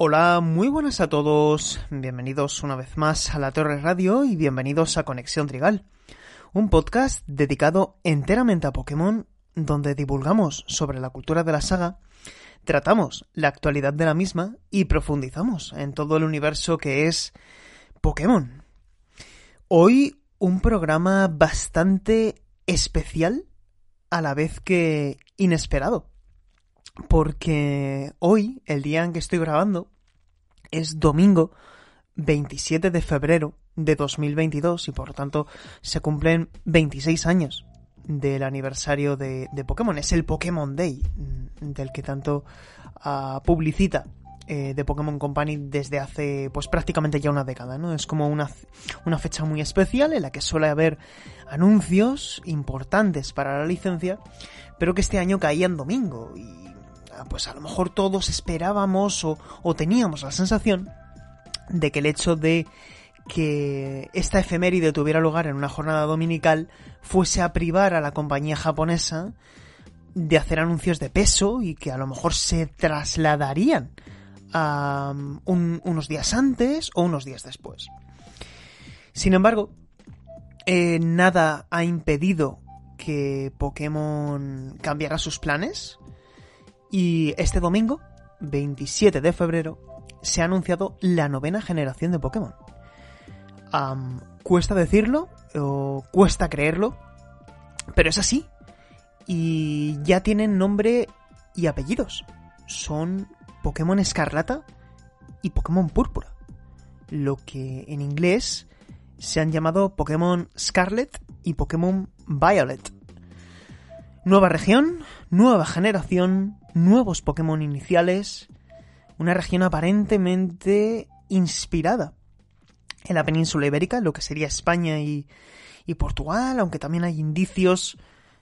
Hola, muy buenas a todos. Bienvenidos una vez más a la Torre Radio y bienvenidos a Conexión Trigal, un podcast dedicado enteramente a Pokémon donde divulgamos sobre la cultura de la saga, tratamos la actualidad de la misma y profundizamos en todo el universo que es Pokémon. Hoy un programa bastante especial a la vez que inesperado porque hoy, el día en que estoy grabando, es domingo 27 de febrero de 2022 y por lo tanto se cumplen 26 años del aniversario de, Pokémon. Es el Pokémon Day mm, del que tanto uh, publicita eh, de Pokémon Company desde hace pues prácticamente ya una década, ¿no? Es como una, una fecha muy especial en la que suele haber anuncios importantes para la licencia, pero que este año caía en domingo pues a lo mejor todos esperábamos o, teníamos la sensación de que el hecho de que esta efeméride tuviera lugar en una jornada dominical fuese a privar a la compañía japonesa de hacer anuncios de peso y que a lo mejor se trasladarían a um, unos días antes o unos días después. Sin embargo, eh, nada ha impedido que Pokémon cambiara sus planes y este domingo, 27 de febrero, se ha anunciado la novena generación de Pokémon. cuesta decirlo, o cuesta creerlo, pero es así. Y ya tienen nombre y apellidos. Son Pokémon Escarlata y Pokémon Púrpura. Lo que en inglés se han llamado Pokémon Scarlet y Pokémon Violet. Nueva región, nueva generación, nuevos Pokémon iniciales, una región aparentemente inspirada en la península ibérica, lo que sería España y, Portugal, aunque también hay indicios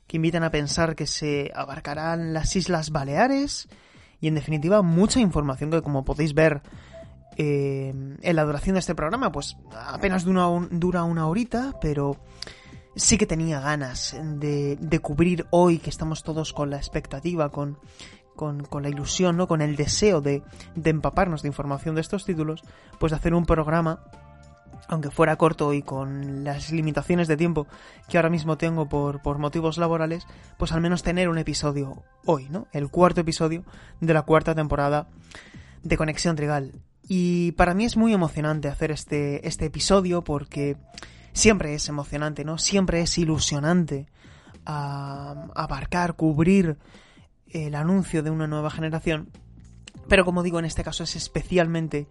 que invitan a pensar que se abarcarán las Islas Baleares. Y en definitiva mucha información que como podéis ver eh, en la duración de este programa pues apenas dura, dura una horita pero sí que tenía ganas de, de cubrir hoy que estamos todos con la expectativa con con, la ilusión, ¿no? Con el deseo de, de empaparnos de información de estos títulos, pues de hacer un programa aunque fuera corto y con las limitaciones de tiempo que ahora mismo tengo por, por, motivos laborales, pues al menos tener un episodio hoy, ¿no? El cuarto episodio de la cuarta temporada de Conexión Trigal. Y para mí es muy emocionante hacer este, este episodio porque siempre es emocionante, ¿no? Siempre es ilusionante abarcar, cubrir el anuncio de una nueva generación. Pero como digo, en este caso es especialmente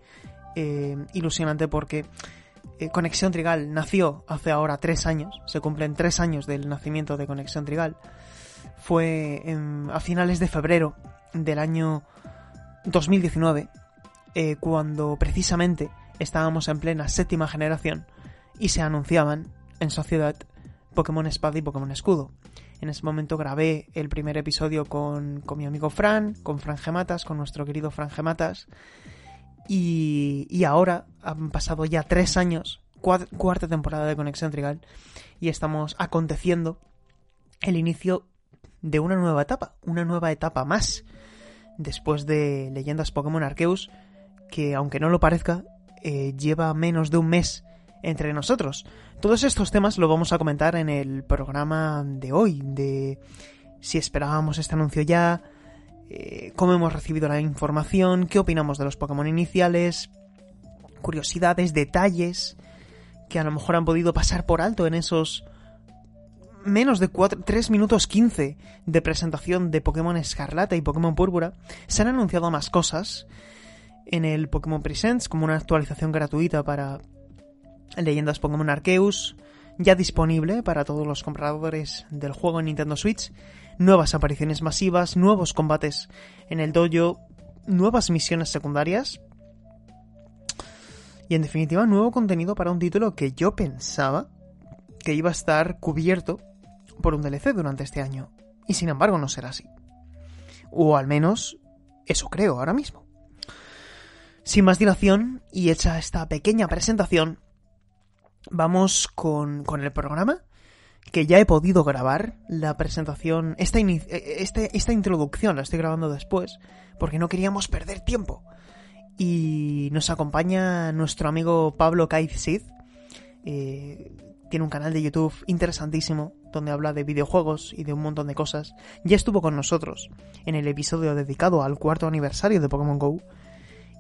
eh, ilusionante porque eh, Conexión Trigal nació hace ahora tres años, se cumplen tres años del nacimiento de Conexión Trigal. Fue a finales de febrero del año 2019, eh, cuando precisamente estábamos en plena séptima generación y se anunciaban en sociedad Pokémon Espada y Pokémon Escudo. En ese momento grabé el primer episodio con, mi amigo Fran, con Fran Gematas, con nuestro querido Fran Gematas. Y, y ahora han pasado ya tres años, cuarta temporada de Conexión Trigal, y estamos aconteciendo el inicio de una nueva etapa, una nueva etapa más. Después de Leyendas Pokémon Arceus, que aunque no lo parezca, eh, lleva menos de un mes entre nosotros. Todos estos temas lo vamos a comentar en el programa de hoy, de si esperábamos este anuncio ya, eh, cómo hemos recibido la información, qué opinamos de los Pokémon iniciales, curiosidades, detalles que a lo mejor han podido pasar por alto en esos menos de 3 minutos 15 de presentación de Pokémon Escarlata y Pokémon Púrpura. Se han anunciado más cosas en el Pokémon Presents como una actualización gratuita para Leyendas Pokémon Arceus, ya disponible para todos los compradores del juego en Nintendo Switch, nuevas apariciones masivas, nuevos combates en el dojo, nuevas misiones secundarias y en definitiva nuevo contenido para un título que yo pensaba que iba a estar cubierto por un DLC durante este año y sin embargo no será así. O al menos eso creo ahora mismo. Sin más dilación y hecha esta pequeña presentación, vamos con, el programa que ya he podido grabar la presentación, esta, este, esta introducción la estoy grabando después, porque no queríamos perder tiempo. Y nos acompaña nuestro amigo Pablo Kaiz eh, tiene un canal de YouTube interesantísimo donde habla de videojuegos y de un montón de cosas. Ya estuvo con nosotros en el episodio dedicado al cuarto aniversario de Pokémon Go.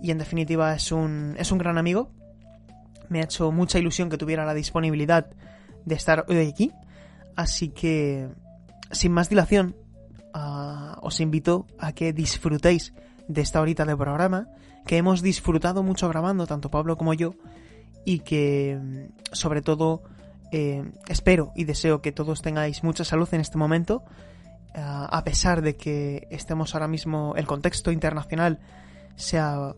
Y en definitiva es un, es un gran amigo. Me ha hecho mucha ilusión que tuviera la disponibilidad de estar hoy aquí. Así que, sin más dilación, ah, os invito a que disfrutéis de esta horita de programa, que hemos disfrutado mucho grabando, tanto Pablo como yo, y que, sobre todo, eh, espero y deseo que todos tengáis mucha salud en este momento, ah, a pesar de que estemos ahora mismo, el contexto internacional sea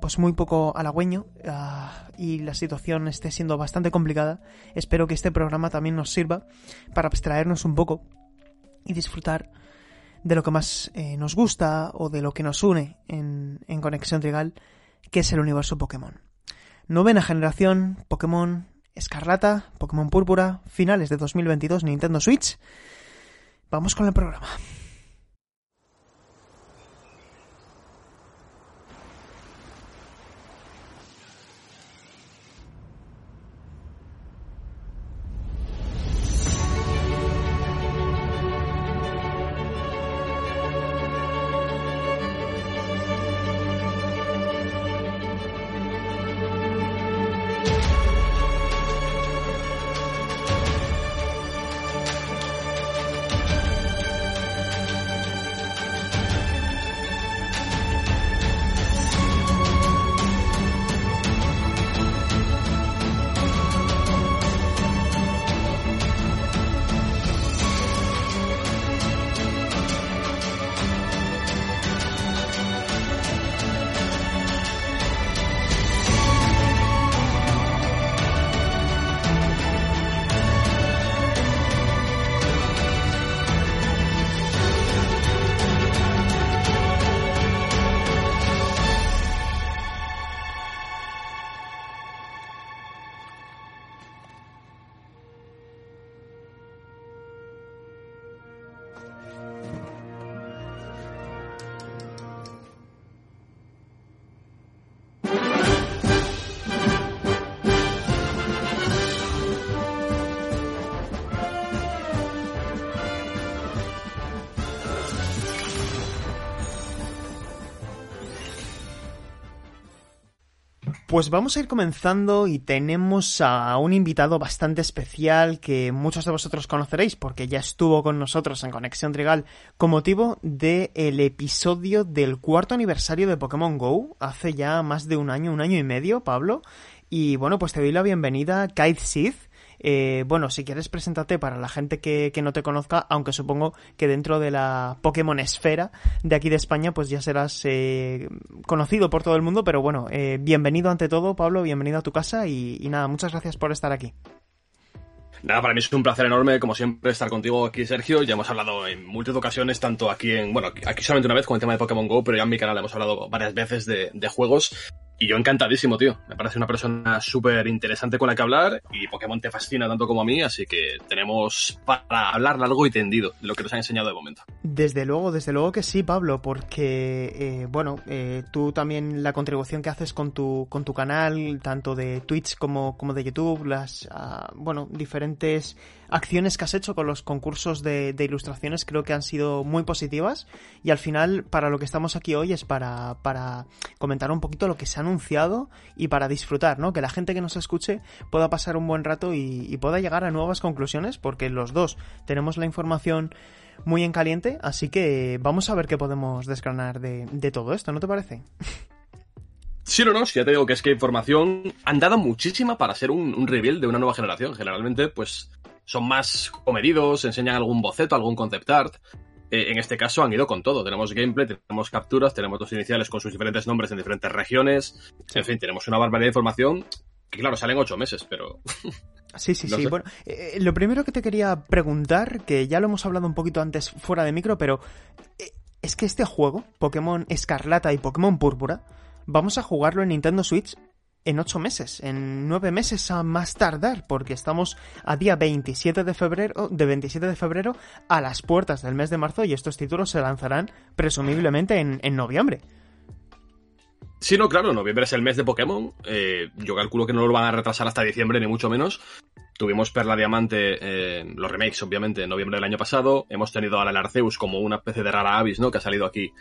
pues muy poco halagüeño ah, y la situación esté siendo bastante complicada, espero que este programa también nos sirva para abstraernos un poco y disfrutar de lo que más eh, nos gusta o de lo que nos une en, en Conexión Trigal, que es el universo Pokémon. Novena generación, Pokémon Escarlata, Pokémon Púrpura, finales de 2022 Nintendo Switch. Vamos con el programa. Pues vamos a ir comenzando y tenemos a un invitado bastante especial que muchos de vosotros conoceréis porque ya estuvo con nosotros en Conexión Trigal con motivo del episodio del cuarto aniversario de Pokémon Go hace ya más de un año, un año y medio, Pablo. Y bueno, pues te doy la bienvenida, Kaid Sith. Eh, bueno, si quieres presentarte para la gente que, no te conozca, aunque supongo que dentro de la Pokémon esfera de aquí de España, pues ya serás eh, conocido por todo el mundo, pero bueno, eh, bienvenido ante todo, Pablo, bienvenido a tu casa y, nada, muchas gracias por estar aquí. Nada, para mí es un placer enorme, como siempre, estar contigo aquí, Sergio. Ya hemos hablado en múltiples ocasiones, tanto aquí en, bueno, aquí solamente una vez con el tema de Pokémon Go, pero ya en mi canal hemos hablado varias veces de juegos. Y yo encantadísimo, tío. Me parece una persona súper interesante con la que hablar y Pokémon te fascina tanto como a mí, así que tenemos para hablar largo y tendido de lo que nos ha enseñado de momento. Desde luego, desde luego que sí, Pablo, porque, eh, bueno, eh, tú también la contribución que haces con tu, con tu canal, tanto de Twitch como, como de YouTube, las, uh, bueno, diferentes acciones que has hecho con los concursos de, ilustraciones creo que han sido muy positivas y al final para lo que estamos aquí hoy es para, comentar un poquito lo que se ha anunciado y para disfrutar, ¿no? Que la gente que nos escuche pueda pasar un buen rato y, pueda llegar a nuevas conclusiones porque los dos tenemos la información muy en caliente, así que vamos a ver qué podemos desgranar de, todo esto, ¿no te parece? Sí o no, si ya te digo que es que información han dado muchísima para ser un reveal de una nueva generación. Generalmente, pues son más comedidos, enseñan algún boceto, algún concept art. Eh, en este caso han ido con todo. Tenemos gameplay, tenemos capturas, tenemos dos iniciales con sus diferentes nombres en diferentes regiones. En fin, tenemos una barbaridad de información que, claro, salen ocho meses, pero. Sí, sí, sí. Bueno, eh, lo primero que te quería preguntar, que ya lo hemos hablado un poquito antes fuera de micro, pero eh, es que este juego, Pokémon Escarlata y Pokémon Púrpura, vamos a jugarlo en Nintendo Switch en ocho meses, en nueve meses a más tardar, porque estamos a día 27 de febrero, de 27 de febrero a las puertas del mes de marzo y estos títulos se lanzarán presumiblemente en, noviembre. Sí, no, claro, noviembre es el mes de Pokémon. Eh, yo calculo que no lo van a retrasar hasta diciembre, ni mucho menos. Tuvimos Perla Diamante, eh, los remakes, obviamente, en noviembre del año pasado. Hemos tenido a la como una especie de rara avis, ¿no? Que ha salido aquí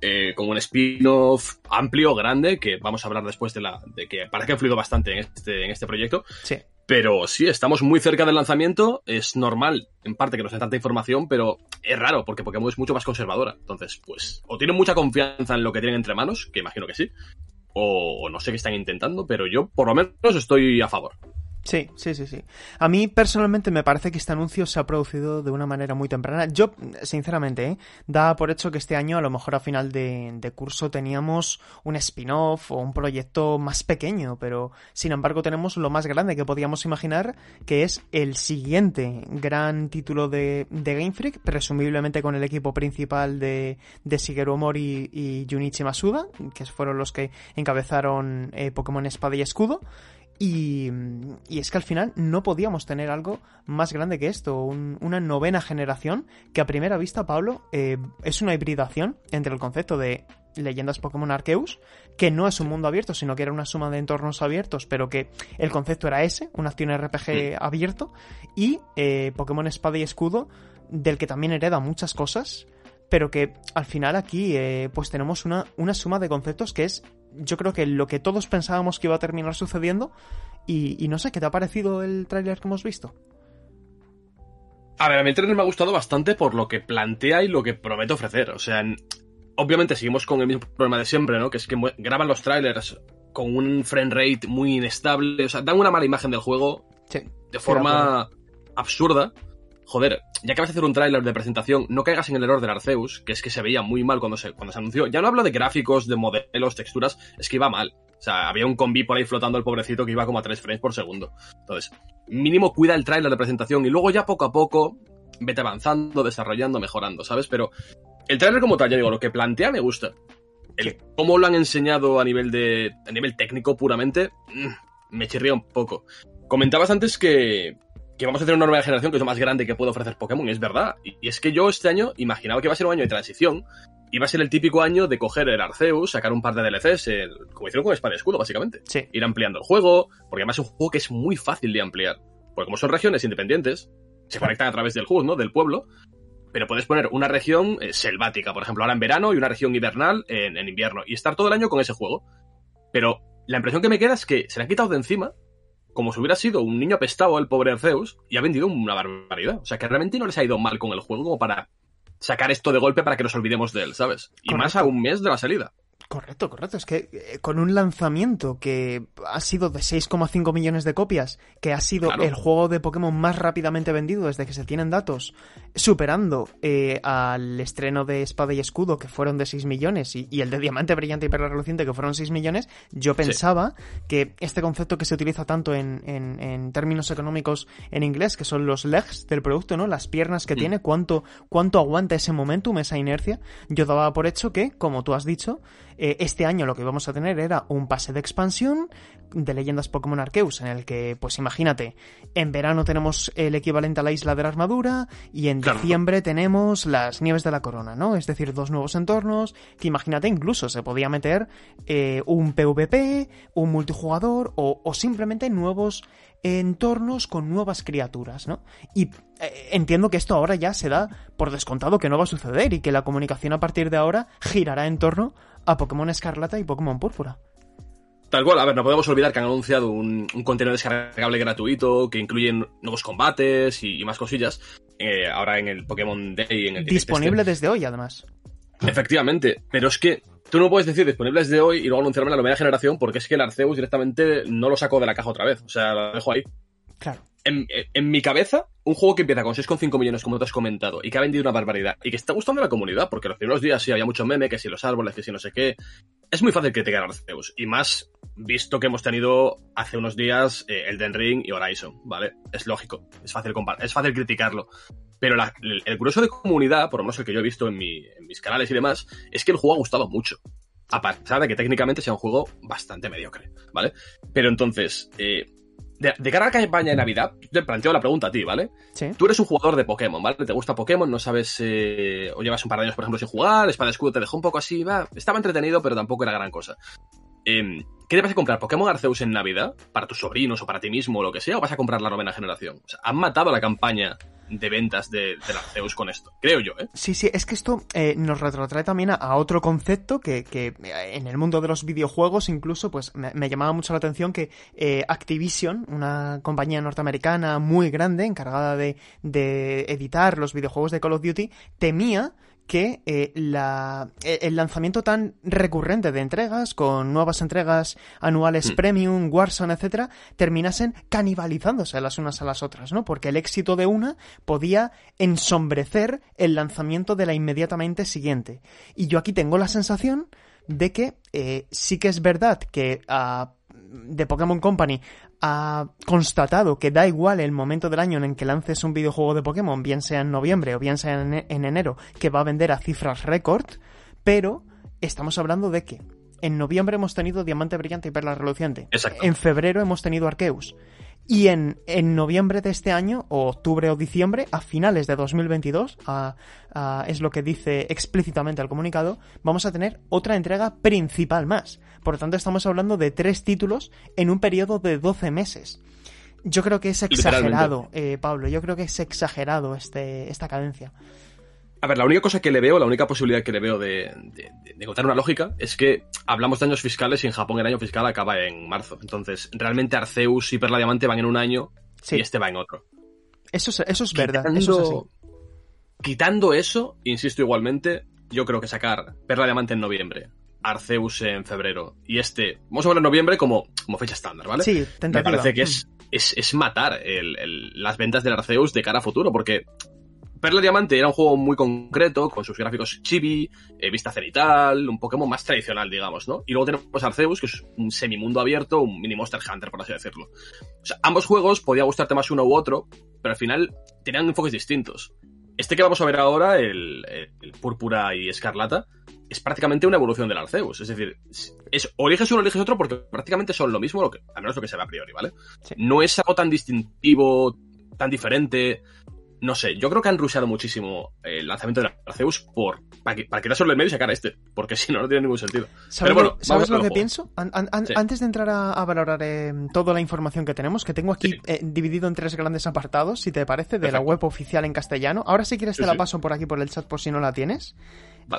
eh, con un spin-off amplio, grande, que vamos a hablar después de la. de que parece que ha influido bastante en este, en este proyecto. Sí. Pero sí, estamos muy cerca del lanzamiento. Es normal, en parte, que no sea tanta información, pero es raro, porque Pokémon es mucho más conservadora. Entonces, pues, o tienen mucha confianza en lo que tienen entre manos, que imagino que sí, o, o no sé qué están intentando, pero yo, por lo menos, estoy a favor. Sí, sí, sí, sí. A mí personalmente me parece que este anuncio se ha producido de una manera muy temprana. Yo, sinceramente, ¿eh? da por hecho que este año, a lo mejor a final de, de curso, teníamos un spin-off o un proyecto más pequeño, pero sin embargo tenemos lo más grande que podíamos imaginar, que es el siguiente gran título de, de Game Freak, presumiblemente con el equipo principal de, de Shigeru Omori y Junichi Masuda, que fueron los que encabezaron eh, Pokémon Espada y Escudo. Y, y, es que al final no podíamos tener algo más grande que esto, un, una novena generación que a primera vista, Pablo, eh, es una hibridación entre el concepto de leyendas Pokémon Arceus, que no es un mundo abierto, sino que era una suma de entornos abiertos, pero que el concepto era ese, una acción RPG sí. abierto, y eh, Pokémon Espada y Escudo, del que también hereda muchas cosas, pero que al final aquí eh, pues tenemos una, una suma de conceptos que es yo creo que lo que todos pensábamos que iba a terminar sucediendo. Y, y no sé, ¿qué te ha parecido el tráiler que hemos visto? A ver, a mí el trailer me ha gustado bastante por lo que plantea y lo que promete ofrecer. O sea, obviamente seguimos con el mismo problema de siempre, ¿no? Que es que graban los trailers con un frame rate muy inestable. O sea, dan una mala imagen del juego sí, de forma absurda. Joder, ya que vas a hacer un tráiler de presentación, no caigas en el error del Arceus, que es que se veía muy mal cuando se, cuando se anunció. Ya no hablo de gráficos, de modelos, texturas, es que iba mal. O sea, había un combi por ahí flotando el pobrecito que iba como a 3 frames por segundo. Entonces, mínimo cuida el tráiler de presentación y luego ya poco a poco vete avanzando, desarrollando, mejorando, ¿sabes? Pero el tráiler como tal, ya digo, lo que plantea me gusta. El cómo lo han enseñado a nivel de a nivel técnico puramente mm, me chirría un poco. Comentabas antes que que vamos a tener una nueva generación que es lo más grande que puede ofrecer Pokémon, y es verdad. Y, y es que yo este año imaginaba que iba a ser un año de transición. Iba a ser el típico año de coger el Arceus, sacar un par de DLCs, el- como hicieron con Espada y Escudo, básicamente. Sí. Ir ampliando el juego, porque además es un juego que es muy fácil de ampliar. Porque como son regiones independientes, se conectan a través del HUD, ¿no? Del pueblo. Pero puedes poner una región eh, selvática, por ejemplo, ahora en verano, y una región invernal en, en invierno. Y estar todo el año con ese juego. Pero la impresión que me queda es que se le han quitado de encima, como si hubiera sido un niño apestado el pobre Arceus, y ha vendido una barbaridad. O sea, que realmente no les ha ido mal con el juego como para sacar esto de golpe para que nos olvidemos de él, ¿sabes? Y más a un mes de la salida. Correcto, correcto. Es que eh, con un lanzamiento que ha sido de 6,5 millones de copias, que ha sido Claro. el juego de Pokémon más rápidamente vendido desde que se tienen datos, superando eh, al estreno de Espada y Escudo, que fueron de 6 millones, y, y el de Diamante Brillante y Perla Reluciente, que fueron 6 millones, yo pensaba que este concepto que se utiliza tanto en, en- en términos económicos en inglés, que son los legs del producto, ¿no? Las piernas que Mm. tiene, cuánto, cuánto aguanta ese momentum, esa inercia, yo daba por hecho que, como tú has dicho, eh, este año lo que íbamos a tener era un pase de expansión de leyendas Pokémon Arceus, en el que, pues imagínate, en verano tenemos el equivalente a la isla de la armadura y en Claro. diciembre tenemos las nieves de la corona, ¿no? Es decir, dos nuevos entornos, que imagínate incluso se podía meter eh, un PvP, un multijugador o, o simplemente nuevos entornos con nuevas criaturas, ¿no? Y eh, entiendo que esto ahora ya se da por descontado que no va a suceder y que la comunicación a partir de ahora girará en torno a Pokémon Escarlata y Pokémon Púrpura. Tal cual, a ver, no podemos olvidar que han anunciado un, un contenido descargable gratuito que incluye nuevos combates y, y más cosillas. eh, ahora en el Pokémon Day, en el Disponible desde hoy, además. Efectivamente, pero es que tú no puedes decir disponibles de hoy y luego anunciarme la nueva generación porque es que el Arceus directamente no lo sacó de la caja otra vez. O sea, lo dejo ahí. Claro. En, mi cabeza, un juego que empieza con 6,5 millones, como tú has comentado, y que ha vendido una barbaridad, y que está gustando a la comunidad, porque los primeros días sí había mucho meme, que si los árboles, que si no sé qué. Es muy fácil criticar a Arceus, y más visto que hemos tenido hace unos días eh, Elden Ring y Horizon, ¿vale? Es lógico, es fácil, es fácil criticarlo. Pero el, el grueso de comunidad, por lo menos el que yo he visto en mis canales y demás, es que el juego ha gustado mucho. A pesar de que técnicamente sea un juego bastante mediocre, ¿vale? Pero entonces, eh, de, cara a la campaña de Navidad, te planteo la pregunta a ti, ¿vale? Sí. Tú eres un jugador de Pokémon, ¿vale? Te gusta Pokémon, no sabes, eh, o llevas un par de años, por ejemplo, sin jugar, Espada Escudo te dejó un poco así, va, estaba entretenido, pero tampoco era gran cosa. Em, ¿Qué te vas a comprar? ¿Pokémon Arceus en Navidad? ¿Para tus sobrinos o para ti mismo o lo que sea? ¿O vas a comprar la novena generación? O sea, han matado la campaña de ventas de, del Arceus con esto, creo yo, ¿eh? Sí, sí, es que esto eh, nos retrotrae también a, otro concepto que, que, eh, en el mundo de los videojuegos incluso, pues me, llamaba mucho la atención que eh, Activision, una compañía norteamericana muy grande encargada de, de editar los videojuegos de Call of Duty, temía que eh, la, eh, el lanzamiento tan recurrente de entregas, con nuevas entregas anuales mm. premium, Warzone, etcétera, terminasen canibalizándose las unas a las otras, ¿no? Porque el éxito de una podía ensombrecer el lanzamiento de la inmediatamente siguiente. Y yo aquí tengo la sensación de que eh, sí que es verdad que a de Pokémon Company ha constatado que da igual el momento del año en el que lances un videojuego de Pokémon, bien sea en noviembre o bien sea en, enero, que va a vender a cifras récord, pero estamos hablando de que en noviembre hemos tenido Diamante Brillante y Perla Reluciente. En febrero hemos tenido Arceus. Y en, en, noviembre de este año, o octubre o diciembre, a finales de 2022, es lo que dice explícitamente el comunicado, vamos a tener otra entrega principal más. Por lo tanto, estamos hablando de tres títulos en un periodo de 12 meses. Yo creo que es exagerado, eh, Pablo, yo creo que es exagerado este, esta cadencia. A ver, la única cosa que le veo, la única posibilidad que le veo de, de, encontrar una lógica es que hablamos de años fiscales y en Japón el año fiscal acaba en marzo. Entonces, realmente Arceus y Perla Diamante van en un año y este va en otro. Eso es, eso es verdad. Quitando, quitando eso, insisto igualmente, yo creo que sacar Perla Diamante en noviembre, Arceus en febrero y este, vamos a ver en noviembre como, como fecha estándar, ¿vale? Sí, Me parece que es, mm. es, es matar el, las ventas del Arceus de cara a futuro, porque Perla Diamante era un juego muy concreto, con sus gráficos chibi, eh, vista cenital, un Pokémon más tradicional, digamos, ¿no? Y luego tenemos Arceus, que es un semimundo abierto, un mini Monster Hunter, por así decirlo. O sea, ambos juegos podía gustarte más uno u otro, pero al final tenían enfoques distintos. Este que vamos a ver ahora, el, Púrpura y Escarlata, es prácticamente una evolución del Arceus. Es decir, es, o eliges uno eliges otro porque prácticamente son lo mismo, lo que, al menos lo que se ve a priori, ¿vale? No es algo tan distintivo, tan diferente no sé, yo creo que han rusheado muchísimo el lanzamiento de Arceus por, para, que, para quitárselo del medio y sacar este, porque si no, no tiene ningún sentido. ¿Sabes, Pero bueno, ¿sabes lo que pienso? Antes de entrar a, valorar eh, toda la información que tenemos, que tengo aquí eh, dividido en tres grandes apartados, si te parece, de la web oficial en castellano. Ahora si quieres te la paso por aquí por el chat por si no la tienes.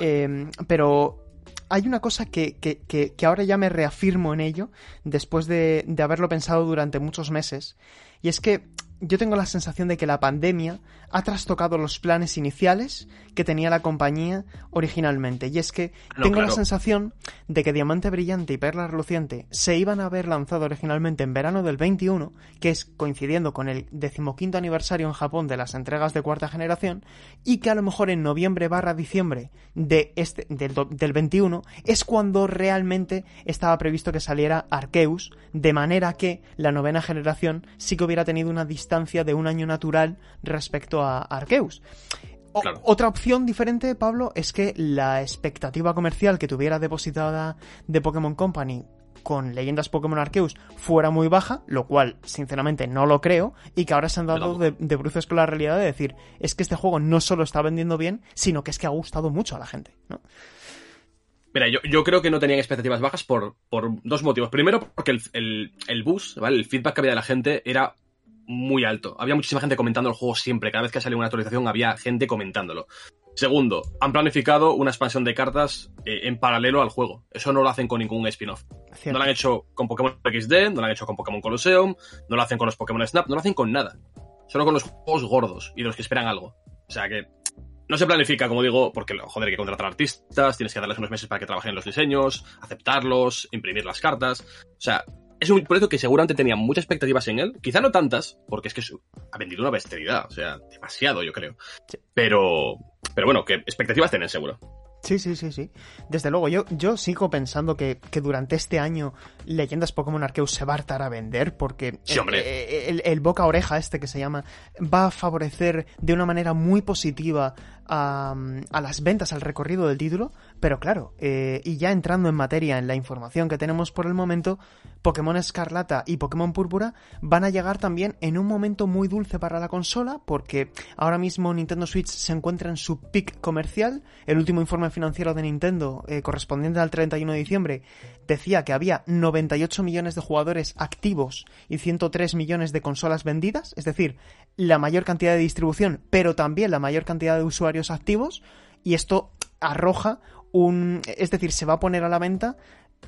Em, pero hay una cosa que, que, que, ahora ya me reafirmo en ello, después de, de haberlo pensado durante muchos meses, y es que yo tengo la sensación de que la pandemia ha trastocado los planes iniciales que tenía la compañía originalmente. Y es que tengo la sensación de que Diamante Brillante y Perla Reluciente se iban a haber lanzado originalmente en verano del 21, que es coincidiendo con el decimoquinto aniversario en Japón de las entregas de cuarta generación, y que a lo mejor en noviembre barra diciembre de este, del, del 21 es cuando realmente estaba previsto que saliera Arceus, de manera que la novena generación sí que hubiera tenido una distancia de un año natural respecto a Arceus. Otra opción diferente, Pablo, es que la expectativa comercial que tuviera depositada de Pokémon Company con leyendas Pokémon Arceus fuera muy baja, lo cual sinceramente no lo creo, y que ahora se han dado de, bruces con la realidad de decir, es que este juego no solo está vendiendo bien, sino que es que ha gustado mucho a la gente, ¿no? Mira, yo, yo creo que no tenían expectativas bajas por, por dos motivos. Primero, porque el, el, el bus, ¿vale? El feedback que había de la gente era muy alto. Había muchísima gente comentando el juego siempre. Cada vez que salía una actualización había gente comentándolo. Segundo, han planificado una expansión de cartas eh, en paralelo al juego. Eso no lo hacen con ningún spin-off. No lo han hecho con Pokémon XD, no lo han hecho con Pokémon Colosseum, no lo hacen con los Pokémon Snap, no lo hacen con nada. Solo con los juegos gordos y los que esperan algo. O sea que no se planifica, como digo, porque, joder, hay que contratar artistas, tienes que darles unos meses para que trabajen en los diseños, aceptarlos, imprimir las cartas. O sea, es un proyecto que seguramente tenía muchas expectativas en él, quizá no tantas, porque es que ha vendido una bestialidad, o sea, demasiado yo creo. Pero, pero bueno, que expectativas tienen seguro. Sí, sí, sí, sí. Desde luego, yo, yo sigo pensando que, durante este año Leyendas Pokémon Arceus se va a hartar a vender porque el, el, boca oreja este que se llama va a favorecer de una manera muy positiva a, a, las ventas, al recorrido del título, Pero claro, eh, y ya entrando en materia en la información que tenemos por el momento, Pokémon Escarlata y Pokémon Púrpura van a llegar también en un momento muy dulce para la consola, porque ahora mismo Nintendo Switch se encuentra en su pick comercial. El último informe financiero de Nintendo, eh, correspondiente al 31 de diciembre, decía que había 98 millones de jugadores activos y 103 millones de consolas vendidas, es decir, la mayor cantidad de distribución, pero también la mayor cantidad de usuarios activos, y esto arroja un... es decir, se va a poner a la venta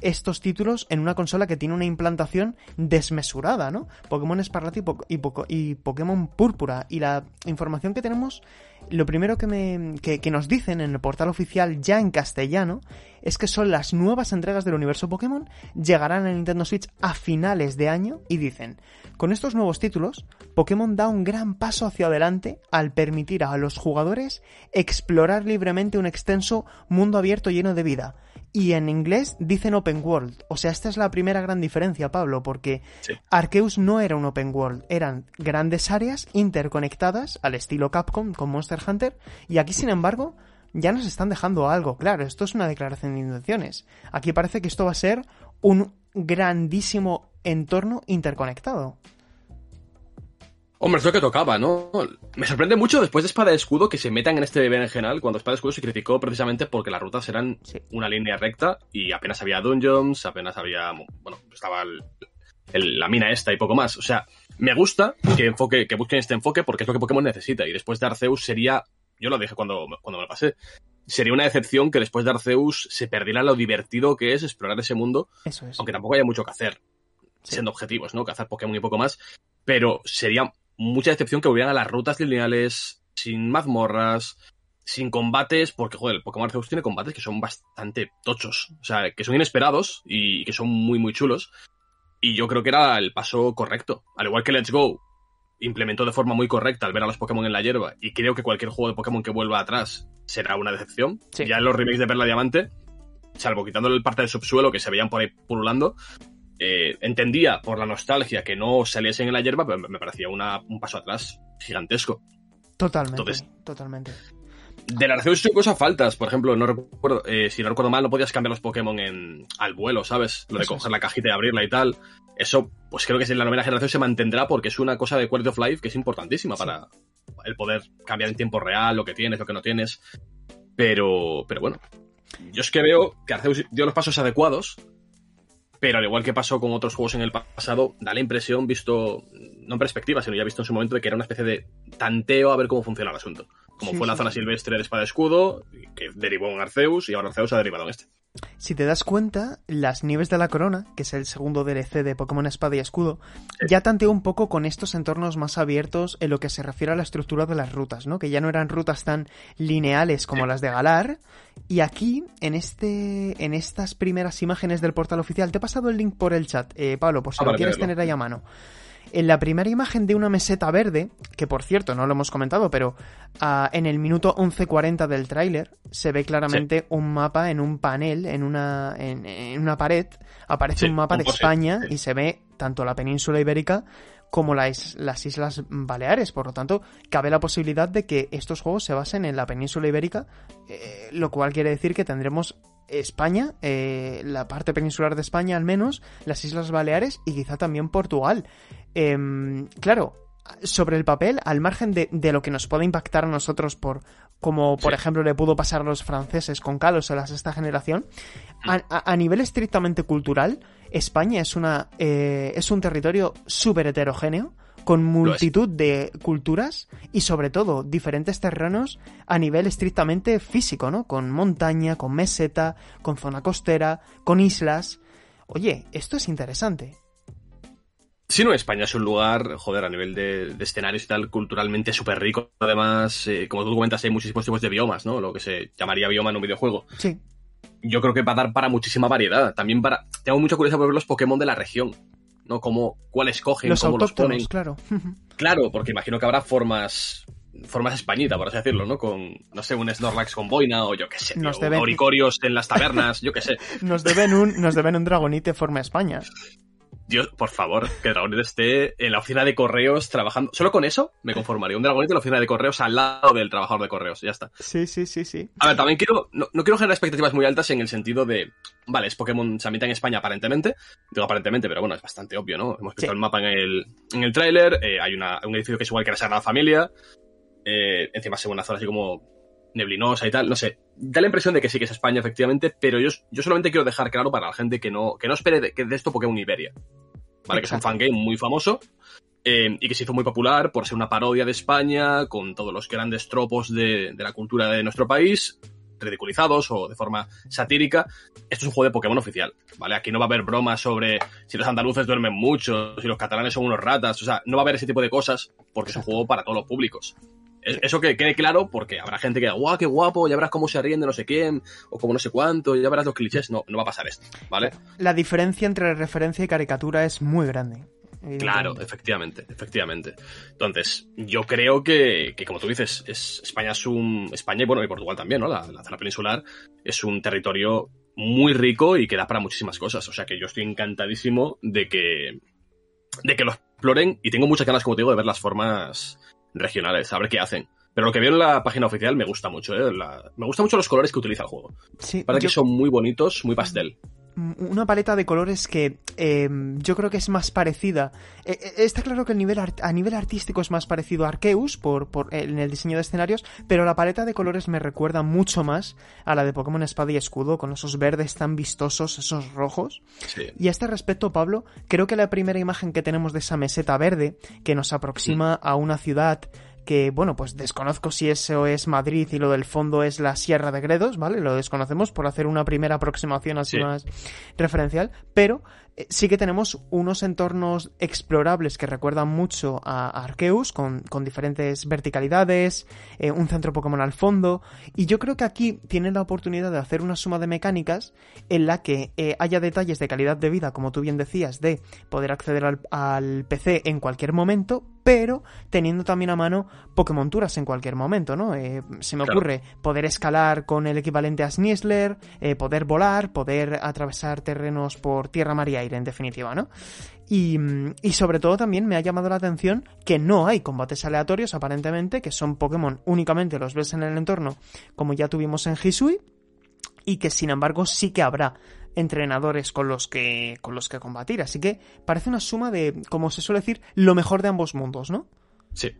estos títulos en una consola que tiene una implantación desmesurada, ¿no? Pokémon Escarlata y, Pokémon Púrpura. Y la información que tenemos, lo primero que, me, que, nos dicen en el portal oficial ya en castellano, es que son las nuevas entregas del universo Pokémon, llegarán a Nintendo Switch a finales de año y dicen, con estos nuevos títulos, Pokémon da un gran paso hacia adelante al permitir a los jugadores explorar libremente un extenso mundo abierto lleno de vida. Y en inglés dicen Open World. O sea, esta es la primera gran diferencia, Pablo, porque Arceus no era un Open World, eran grandes áreas interconectadas al estilo Capcom con Monster Hunter. Y aquí, sin embargo, ya nos están dejando algo. Claro, esto es una declaración de intenciones. Aquí parece que esto va a ser un grandísimo entorno interconectado. Hombre, es lo que tocaba, ¿no? Me sorprende mucho después de Espada y Escudo que se metan en este general cuando Espada y Escudo se criticó precisamente porque las rutas eran una línea recta y apenas había dungeons, apenas había, bueno, estaba la mina esta y poco más. O sea, me gusta que, enfoque, que busquen este enfoque porque es lo que Pokémon necesita y después de Arceus sería, yo lo dije cuando, cuando me lo pasé, sería una decepción que después de Arceus se perdiera lo divertido que es explorar ese mundo, Eso es. aunque tampoco haya mucho que hacer, siendo objetivos, ¿no? Cazar Pokémon y poco más, pero sería mucha decepción que volvieran a las rutas lineales, sin mazmorras, sin combates, porque, joder, el Pokémon Arceus tiene combates que son bastante tochos, o sea, que son inesperados y que son muy, muy chulos. Y yo creo que era el paso correcto. Al igual que Let's Go implementó de forma muy correcta al ver a los Pokémon en la hierba, y creo que cualquier juego de Pokémon que vuelva atrás será una decepción. Ya en los remakes de Perla Diamante, salvo quitándole el parte del subsuelo que se veían por ahí pululando, eh, entendía por la nostalgia que no saliesen en la hierba, pero me parecía un paso atrás gigantesco. Totalmente. totalmente. De la Arceus hay cosas faltas. Por ejemplo, no recuerdo, eh, si no recuerdo mal, no podías cambiar los Pokémon en, al vuelo, ¿sabes? Lo de coger la cajita y abrirla y tal. Eso, pues creo que en la novena generación se mantendrá porque es una cosa de quality of life que es importantísima para el poder cambiar en tiempo real lo que tienes, lo que no tienes. Pero, pero bueno. Yo es que veo que Arceus dio los pasos adecuados pero al igual que pasó con otros juegos en el pasado, da la impresión, visto, no en perspectiva, sino ya visto en su momento, de que era una especie de tanteo a ver cómo funciona el asunto. Como fue la zona silvestre de Espada Escudo, que derivó en Arceus, y ahora Arceus ha derivado en este. Si te das cuenta, las Nieves de la Corona, que es el segundo DLC de Pokémon Espada y Escudo, ya tanteó un poco con estos entornos más abiertos en lo que se refiere a la estructura de las rutas, ¿no? Que ya no eran rutas tan lineales como las de Galar. Y aquí, en este, en estas primeras imágenes del portal oficial, te he pasado el link por el chat, eh, Pablo, por si ah, lo quieres tener ahí a mano. En la primera imagen de una meseta verde, que por cierto no lo hemos comentado, pero ah, en el minuto 11.40 del tráiler se ve claramente un mapa en un panel, en una, en, una pared, aparece un mapa de España y se ve tanto la península ibérica como las, las Islas Baleares. Por lo tanto, cabe la posibilidad de que estos juegos se basen en la península ibérica, eh, lo cual quiere decir que tendremos España, eh, la parte peninsular de España al menos, las Islas Baleares y quizá también Portugal. Em, claro, sobre el papel, al margen de, lo que nos puede impactar a nosotros por como por ejemplo le pudo pasar a los franceses con Kalos a la sexta generación, a, nivel estrictamente cultural, España es una eh, es un territorio súper heterogéneo con multitud de culturas y sobre todo diferentes terrenos a nivel estrictamente físico, ¿no? Con montaña, con meseta, con zona costera, con islas. Oye, esto es interesante. Sí, no, España es un lugar, joder, a nivel de, escenarios y tal, culturalmente súper rico. Además, eh, como tú comentas, hay muchísimos tipos de biomas, ¿no? Lo que se llamaría bioma en un videojuego. Sí. Yo creo que va a dar para muchísima variedad. También para... Tengo mucha curiosidad por ver los Pokémon de la región. ¿no? Como, cuál escogen, los cómo los ponen. claro. claro, porque imagino que habrá formas formas españitas, por así decirlo, ¿no? Con, no sé, un Snorlax con boina o yo qué sé, nos en las tabernas, yo qué sé. nos deben un, nos deben un Dragonite forma España. Dios, por favor, que Dragonite esté en la oficina de correos trabajando. Solo con eso me conformaría. Un Dragonite en la oficina de correos al lado del trabajador de correos. Ya está. Sí, sí, sí, sí. A ver, también quiero. No, no quiero generar expectativas muy altas en el sentido de. Vale, es Pokémon se ambienta en España aparentemente. Digo aparentemente, pero bueno, es bastante obvio, ¿no? Hemos visto Sí. el mapa en el, en el tráiler. eh, hay una, un edificio que es igual que la Sagrada Familia. eh, encima es una zona así como neblinosa y tal. No sé. Da la impresión de que sí que es España, efectivamente. Pero yo, yo solamente quiero dejar claro para la gente que no, que no espere de, que de esto Pokémon Iberia. ¿Vale? Que es un fangame muy famoso. eh, y que se hizo muy popular por ser una parodia de España, con todos los grandes tropos de, de la cultura de nuestro país, ridiculizados o de forma satírica. Esto es un juego de Pokémon oficial, ¿vale? Aquí no va a haber bromas sobre si los andaluces duermen mucho, si los catalanes son unos ratas, o sea, no va a haber ese tipo de cosas porque es un juego para todos los públicos. Es- Eso que quede claro porque habrá gente que diga, guau, qué guapo, ya verás cómo se ríen de no sé quién, o como no sé cuánto, ya verás los clichés. No, no va a pasar esto, ¿vale? La diferencia entre referencia y caricatura es muy grande. Claro, efectivamente, efectivamente. Entonces, yo creo que, que como tú dices, es, España es un. España y bueno, y Portugal también, ¿no? La, la zona peninsular es un territorio muy rico y que da para muchísimas cosas. O sea que yo estoy encantadísimo de que. de que lo exploren y tengo muchas ganas, como te digo, de ver las formas regionales, a ver qué hacen. Pero lo que veo en la página oficial me gusta mucho, ¿eh? La- me gustan mucho los colores que utiliza el juego. Sí, Parece yo- que son muy bonitos, muy pastel. Una paleta de colores que eh, yo creo que es más parecida. eh, eh, está claro que el nivel a nivel artístico es más parecido a Arceus por, por, en el diseño de escenarios, pero la paleta de colores me recuerda mucho más a la de Pokémon Espada y Escudo, con esos verdes tan vistosos, esos rojos. Sí. Y a este respecto, Pablo, creo que la primera imagen que tenemos de esa meseta verde, que nos aproxima a una ciudad que, bueno, pues desconozco si eso es Madrid y lo del fondo es la Sierra de Gredos, ¿vale? Lo desconocemos por hacer una primera aproximación así Sí. más referencial, pero sí que tenemos unos entornos explorables que recuerdan mucho a Arceus, con, con diferentes verticalidades, eh, un centro Pokémon al fondo, y yo creo que aquí tienen la oportunidad de hacer una suma de mecánicas en la que eh, haya detalles de calidad de vida, como tú bien decías, de poder acceder al, al PC en cualquier momento, pero teniendo también a mano Pokémonturas en cualquier momento, ¿no? Eh, se me Claro. ocurre poder escalar con el equivalente a Snizzler, eh, poder volar, poder atravesar terrenos por tierra, mar y aire, en definitiva, ¿no? Y, y sobre todo también me ha llamado la atención que no hay combates aleatorios, aparentemente, que son Pokémon únicamente los ves en el entorno, como ya tuvimos en Hisui, y que sin embargo sí que habrá entrenadores con los que con los que combatir. Así que parece una suma de, como se suele decir, lo mejor de ambos mundos, ¿no? Sí.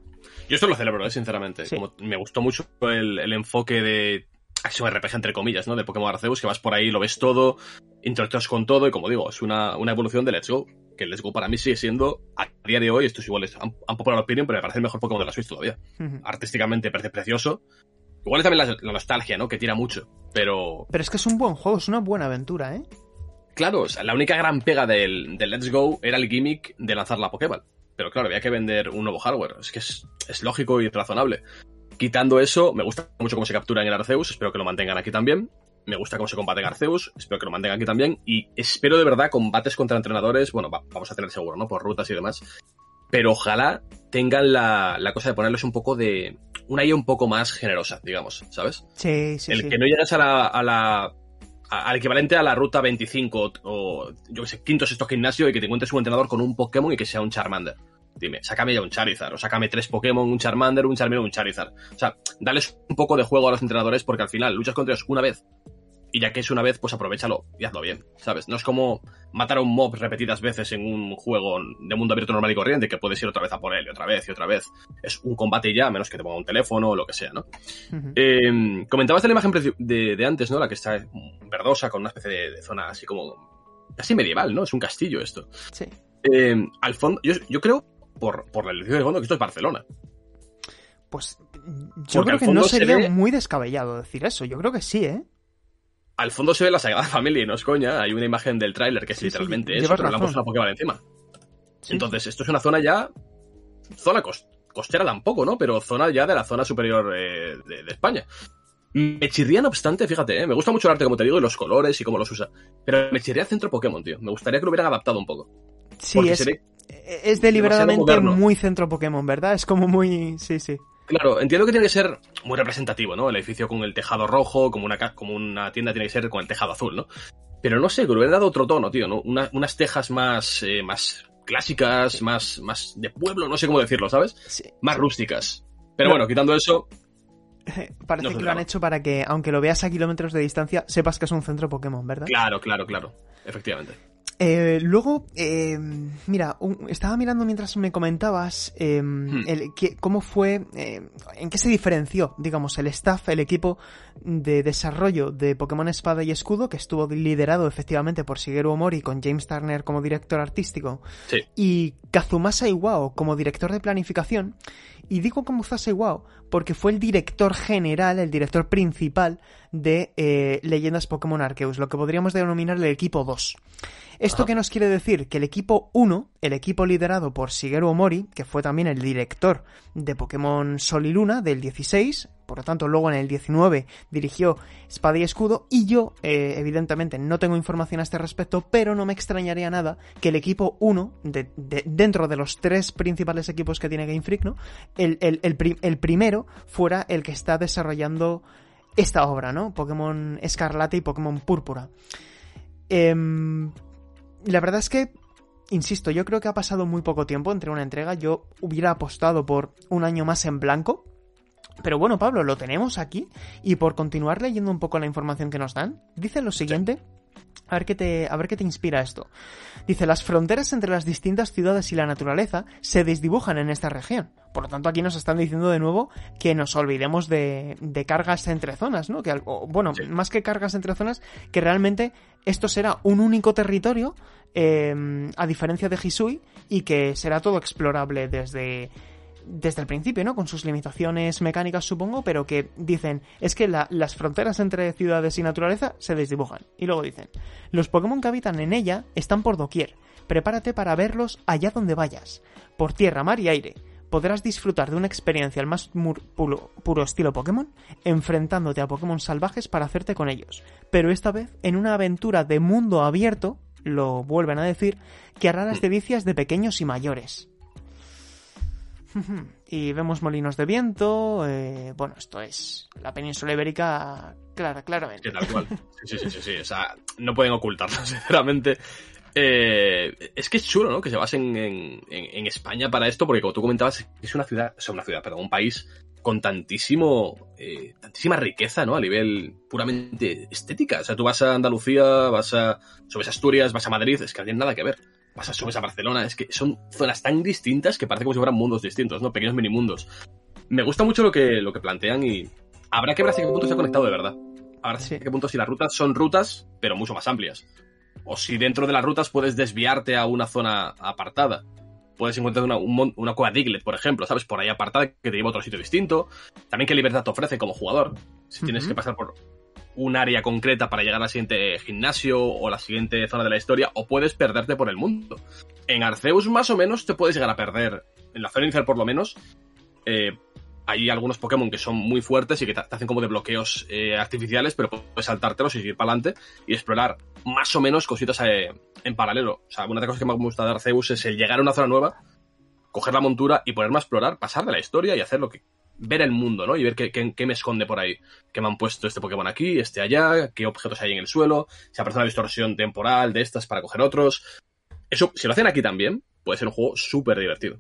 Yo esto lo celebro, ¿eh? sinceramente. Sí. Como me gustó mucho el, el enfoque de acción RPG entre comillas, ¿no? De Pokémon Arceus, que vas por ahí, lo ves todo, interactúas con todo, y como digo, es una, una evolución de Let's Go. Que Let's Go para mí sigue siendo, a día de hoy, esto es igual, es un un popular opinion, pero me parece el mejor Pokémon de la Switch todavía. Artísticamente parece precioso. Igual es también la, la nostalgia, ¿no? Que tira mucho. Pero, Pero es que es un buen juego, es una buena aventura, ¿eh? claro, o sea, la única gran pega del, del Let's Go era el gimmick de lanzar la Pokéball. Pero claro, había que vender un nuevo hardware. Es que es, es lógico y razonable. Quitando eso, me gusta mucho cómo se captura en el Arceus, espero que lo mantengan aquí también. Me gusta cómo se combate en Arceus, espero que lo mantengan aquí también. Y espero de verdad combates contra entrenadores, bueno, va- vamos a tener seguro, ¿no? Por rutas y demás. Pero ojalá tengan la, la cosa de ponerles un poco de... Una IA un poco más generosa, digamos, ¿sabes? Sí, sí, el sí. que no llegues a la, a la a- al equivalente a la ruta 25 o, yo que sé, quinto sexto gimnasio y que te encuentres un entrenador con un Pokémon y que sea un Charmander. Dime, sácame ya un Charizard, o sácame tres Pokémon, un Charmander, un Charmeleon, un Charizard. O sea, dales un poco de juego a los entrenadores porque al final luchas contra ellos una vez. Y ya que es una vez, pues aprovechalo y hazlo bien, ¿sabes? No es como matar a un mob repetidas veces en un juego de mundo abierto normal y corriente que puedes ir otra vez a por él y otra vez y otra vez. Es un combate y ya, a menos que te ponga un teléfono o lo que sea, ¿no? Eh, comentabas de la imagen de, de antes, ¿no? La que está verdosa con una especie de, de zona así como casi medieval, ¿no? Es un castillo esto. Sí. Eh, al fondo, yo, yo creo, por, por el edificio de fondo, que esto es Barcelona. Pues yo Porque creo que no se sería ve- muy descabellado decir eso. Yo creo que sí, ¿eh? Al fondo se ve la Sagrada Familia y no es coña. Hay una imagen del tráiler que es Sí, sí, literalmente llevas eso, pero puesto una Pokéball encima. Sí, Entonces, esto es una zona ya. Zona cos- costera tampoco, ¿no? Pero zona ya de la zona superior eh, de, de España. Me chirría, no obstante, fíjate, ¿eh? me gusta mucho el arte, como te digo, y los colores y cómo los usa. Pero me chirría Centro Pokémon, tío. Me gustaría que lo hubieran adaptado un poco. Sí, porque es, es deliberadamente muy centro Pokémon, ¿verdad? Es como muy... Sí, sí. Claro, entiendo que tiene que ser muy representativo, ¿no? El edificio con el tejado rojo, como una, como una tienda tiene que ser con el tejado azul, ¿no? pero no sé, que le hubiera dado otro tono, tío, ¿no? unas tejas más, eh, más clásicas, más, más de pueblo, no sé cómo decirlo, ¿sabes? Más rústicas. Pero bueno, quitando eso, Parece que lo han hecho para que, aunque lo veas a kilómetros de distancia, sepas que es un centro Pokémon, ¿verdad? Claro, claro, claro. Efectivamente. Eh, luego, eh, mira, estaba mirando mientras me comentabas em, hmm. cómo fue, eh, en qué se diferenció, digamos, el staff, el equipo de desarrollo de Pokémon Espada y Escudo, que estuvo liderado efectivamente por Shigeru Omori con James Turner como director artístico y Kazumasa Iwao como director de planificación. Y digo Kazumasa Iwao porque fue el director general, el director principal de Leyendas Pokémon Arceus, lo que podríamos denominar el equipo 2. ¿Esto qué nos quiere decir? Que el equipo 1, el equipo liderado por Shigeru Omori, que fue también el director de Pokémon Sol y Luna del 16, por lo tanto luego en el 19 dirigió Espada y Escudo, y yo eh, evidentemente no tengo información a este respecto, pero no me extrañaría nada que el equipo 1, de, dentro de los tres principales equipos que tiene Game Freak, ¿no? el, el primero fuera el que está desarrollando esta obra, ¿no? Pokémon Escarlata y Pokémon Púrpura. Eh, la verdad es que, insisto, yo creo que ha pasado muy poco tiempo entre una entrega. Yo hubiera apostado por un año más en blanco. Pero bueno, Pablo, lo tenemos aquí. Y por continuar leyendo un poco la información que nos dan, dice lo siguiente. A ver, qué te, a ver qué te inspira esto. Dice, las fronteras entre las distintas ciudades y la naturaleza se desdibujan en esta región. Por lo tanto, aquí nos están diciendo de nuevo que nos olvidemos de, de cargas entre zonas, ¿no? Que, bueno, más que cargas entre zonas, que realmente esto será un único territorio, eh, a diferencia de Hisui, y que será todo explorable desde desde el principio, ¿no? Con sus limitaciones mecánicas, supongo, pero que dicen, es que las fronteras entre ciudades y naturaleza se desdibujan. Y luego dicen, los Pokémon que habitan en ella están por doquier. Prepárate para verlos allá donde vayas. Por tierra, mar y aire. Podrás disfrutar de una experiencia al más puro, puro estilo Pokémon, enfrentándote a Pokémon salvajes para hacerte con ellos. Pero esta vez en una aventura de mundo abierto, lo vuelven a decir, que hará las delicias de pequeños y mayores. Y vemos molinos de viento. Eh, bueno, esto es la península ibérica, clara, claramente. tal cual. Sí, sí, sí, sí, O sea, no pueden ocultarlo, sinceramente. Eh, es que es chulo, ¿no? Que se basen en, España para esto, porque como tú comentabas, es una ciudad, o sea, una ciudad, perdón, un país con tantísimo, eh, tantísima riqueza, ¿no? A nivel puramente estética. O sea, tú vas a Andalucía, vas a, subes a Asturias, vas a Madrid, es que no tiene nada que ver pasas, subes a Barcelona, es que son zonas tan distintas que parece como si fueran mundos distintos, ¿no? Pequeños minimundos. Me gusta mucho lo que, lo que plantean y habrá que ver hasta qué punto se ha conectado de verdad. Habrá que ver qué punto si las rutas son rutas, pero mucho más amplias. O si dentro de las rutas puedes desviarte a una zona apartada. Puedes encontrar una, una cueva Diglett, por ejemplo, ¿sabes? Por ahí apartada que te lleva a otro sitio distinto. También qué libertad te ofrece como jugador. Si tienes que pasar por un área concreta para llegar al siguiente gimnasio o la siguiente zona de la historia, o puedes perderte por el mundo. En Arceus más o menos te puedes llegar a perder, en la zona inicial por lo menos, eh, hay algunos Pokémon que son muy fuertes y que te, hacen como de bloqueos eh, artificiales, pero puedes saltártelos y seguir para adelante y explorar más o menos cositas eh, en paralelo. O sea, una de las cosas que me gusta de Arceus es el llegar a una zona nueva, coger la montura y ponerme a explorar, pasar de la historia y hacer lo que ver el mundo, ¿no? Y ver qué, me esconde por ahí. ¿Qué me han puesto este Pokémon aquí, este allá, qué objetos hay en el suelo, si aparece una distorsión temporal de estas para coger otros. Eso, si lo hacen aquí también, puede ser un juego súper divertido.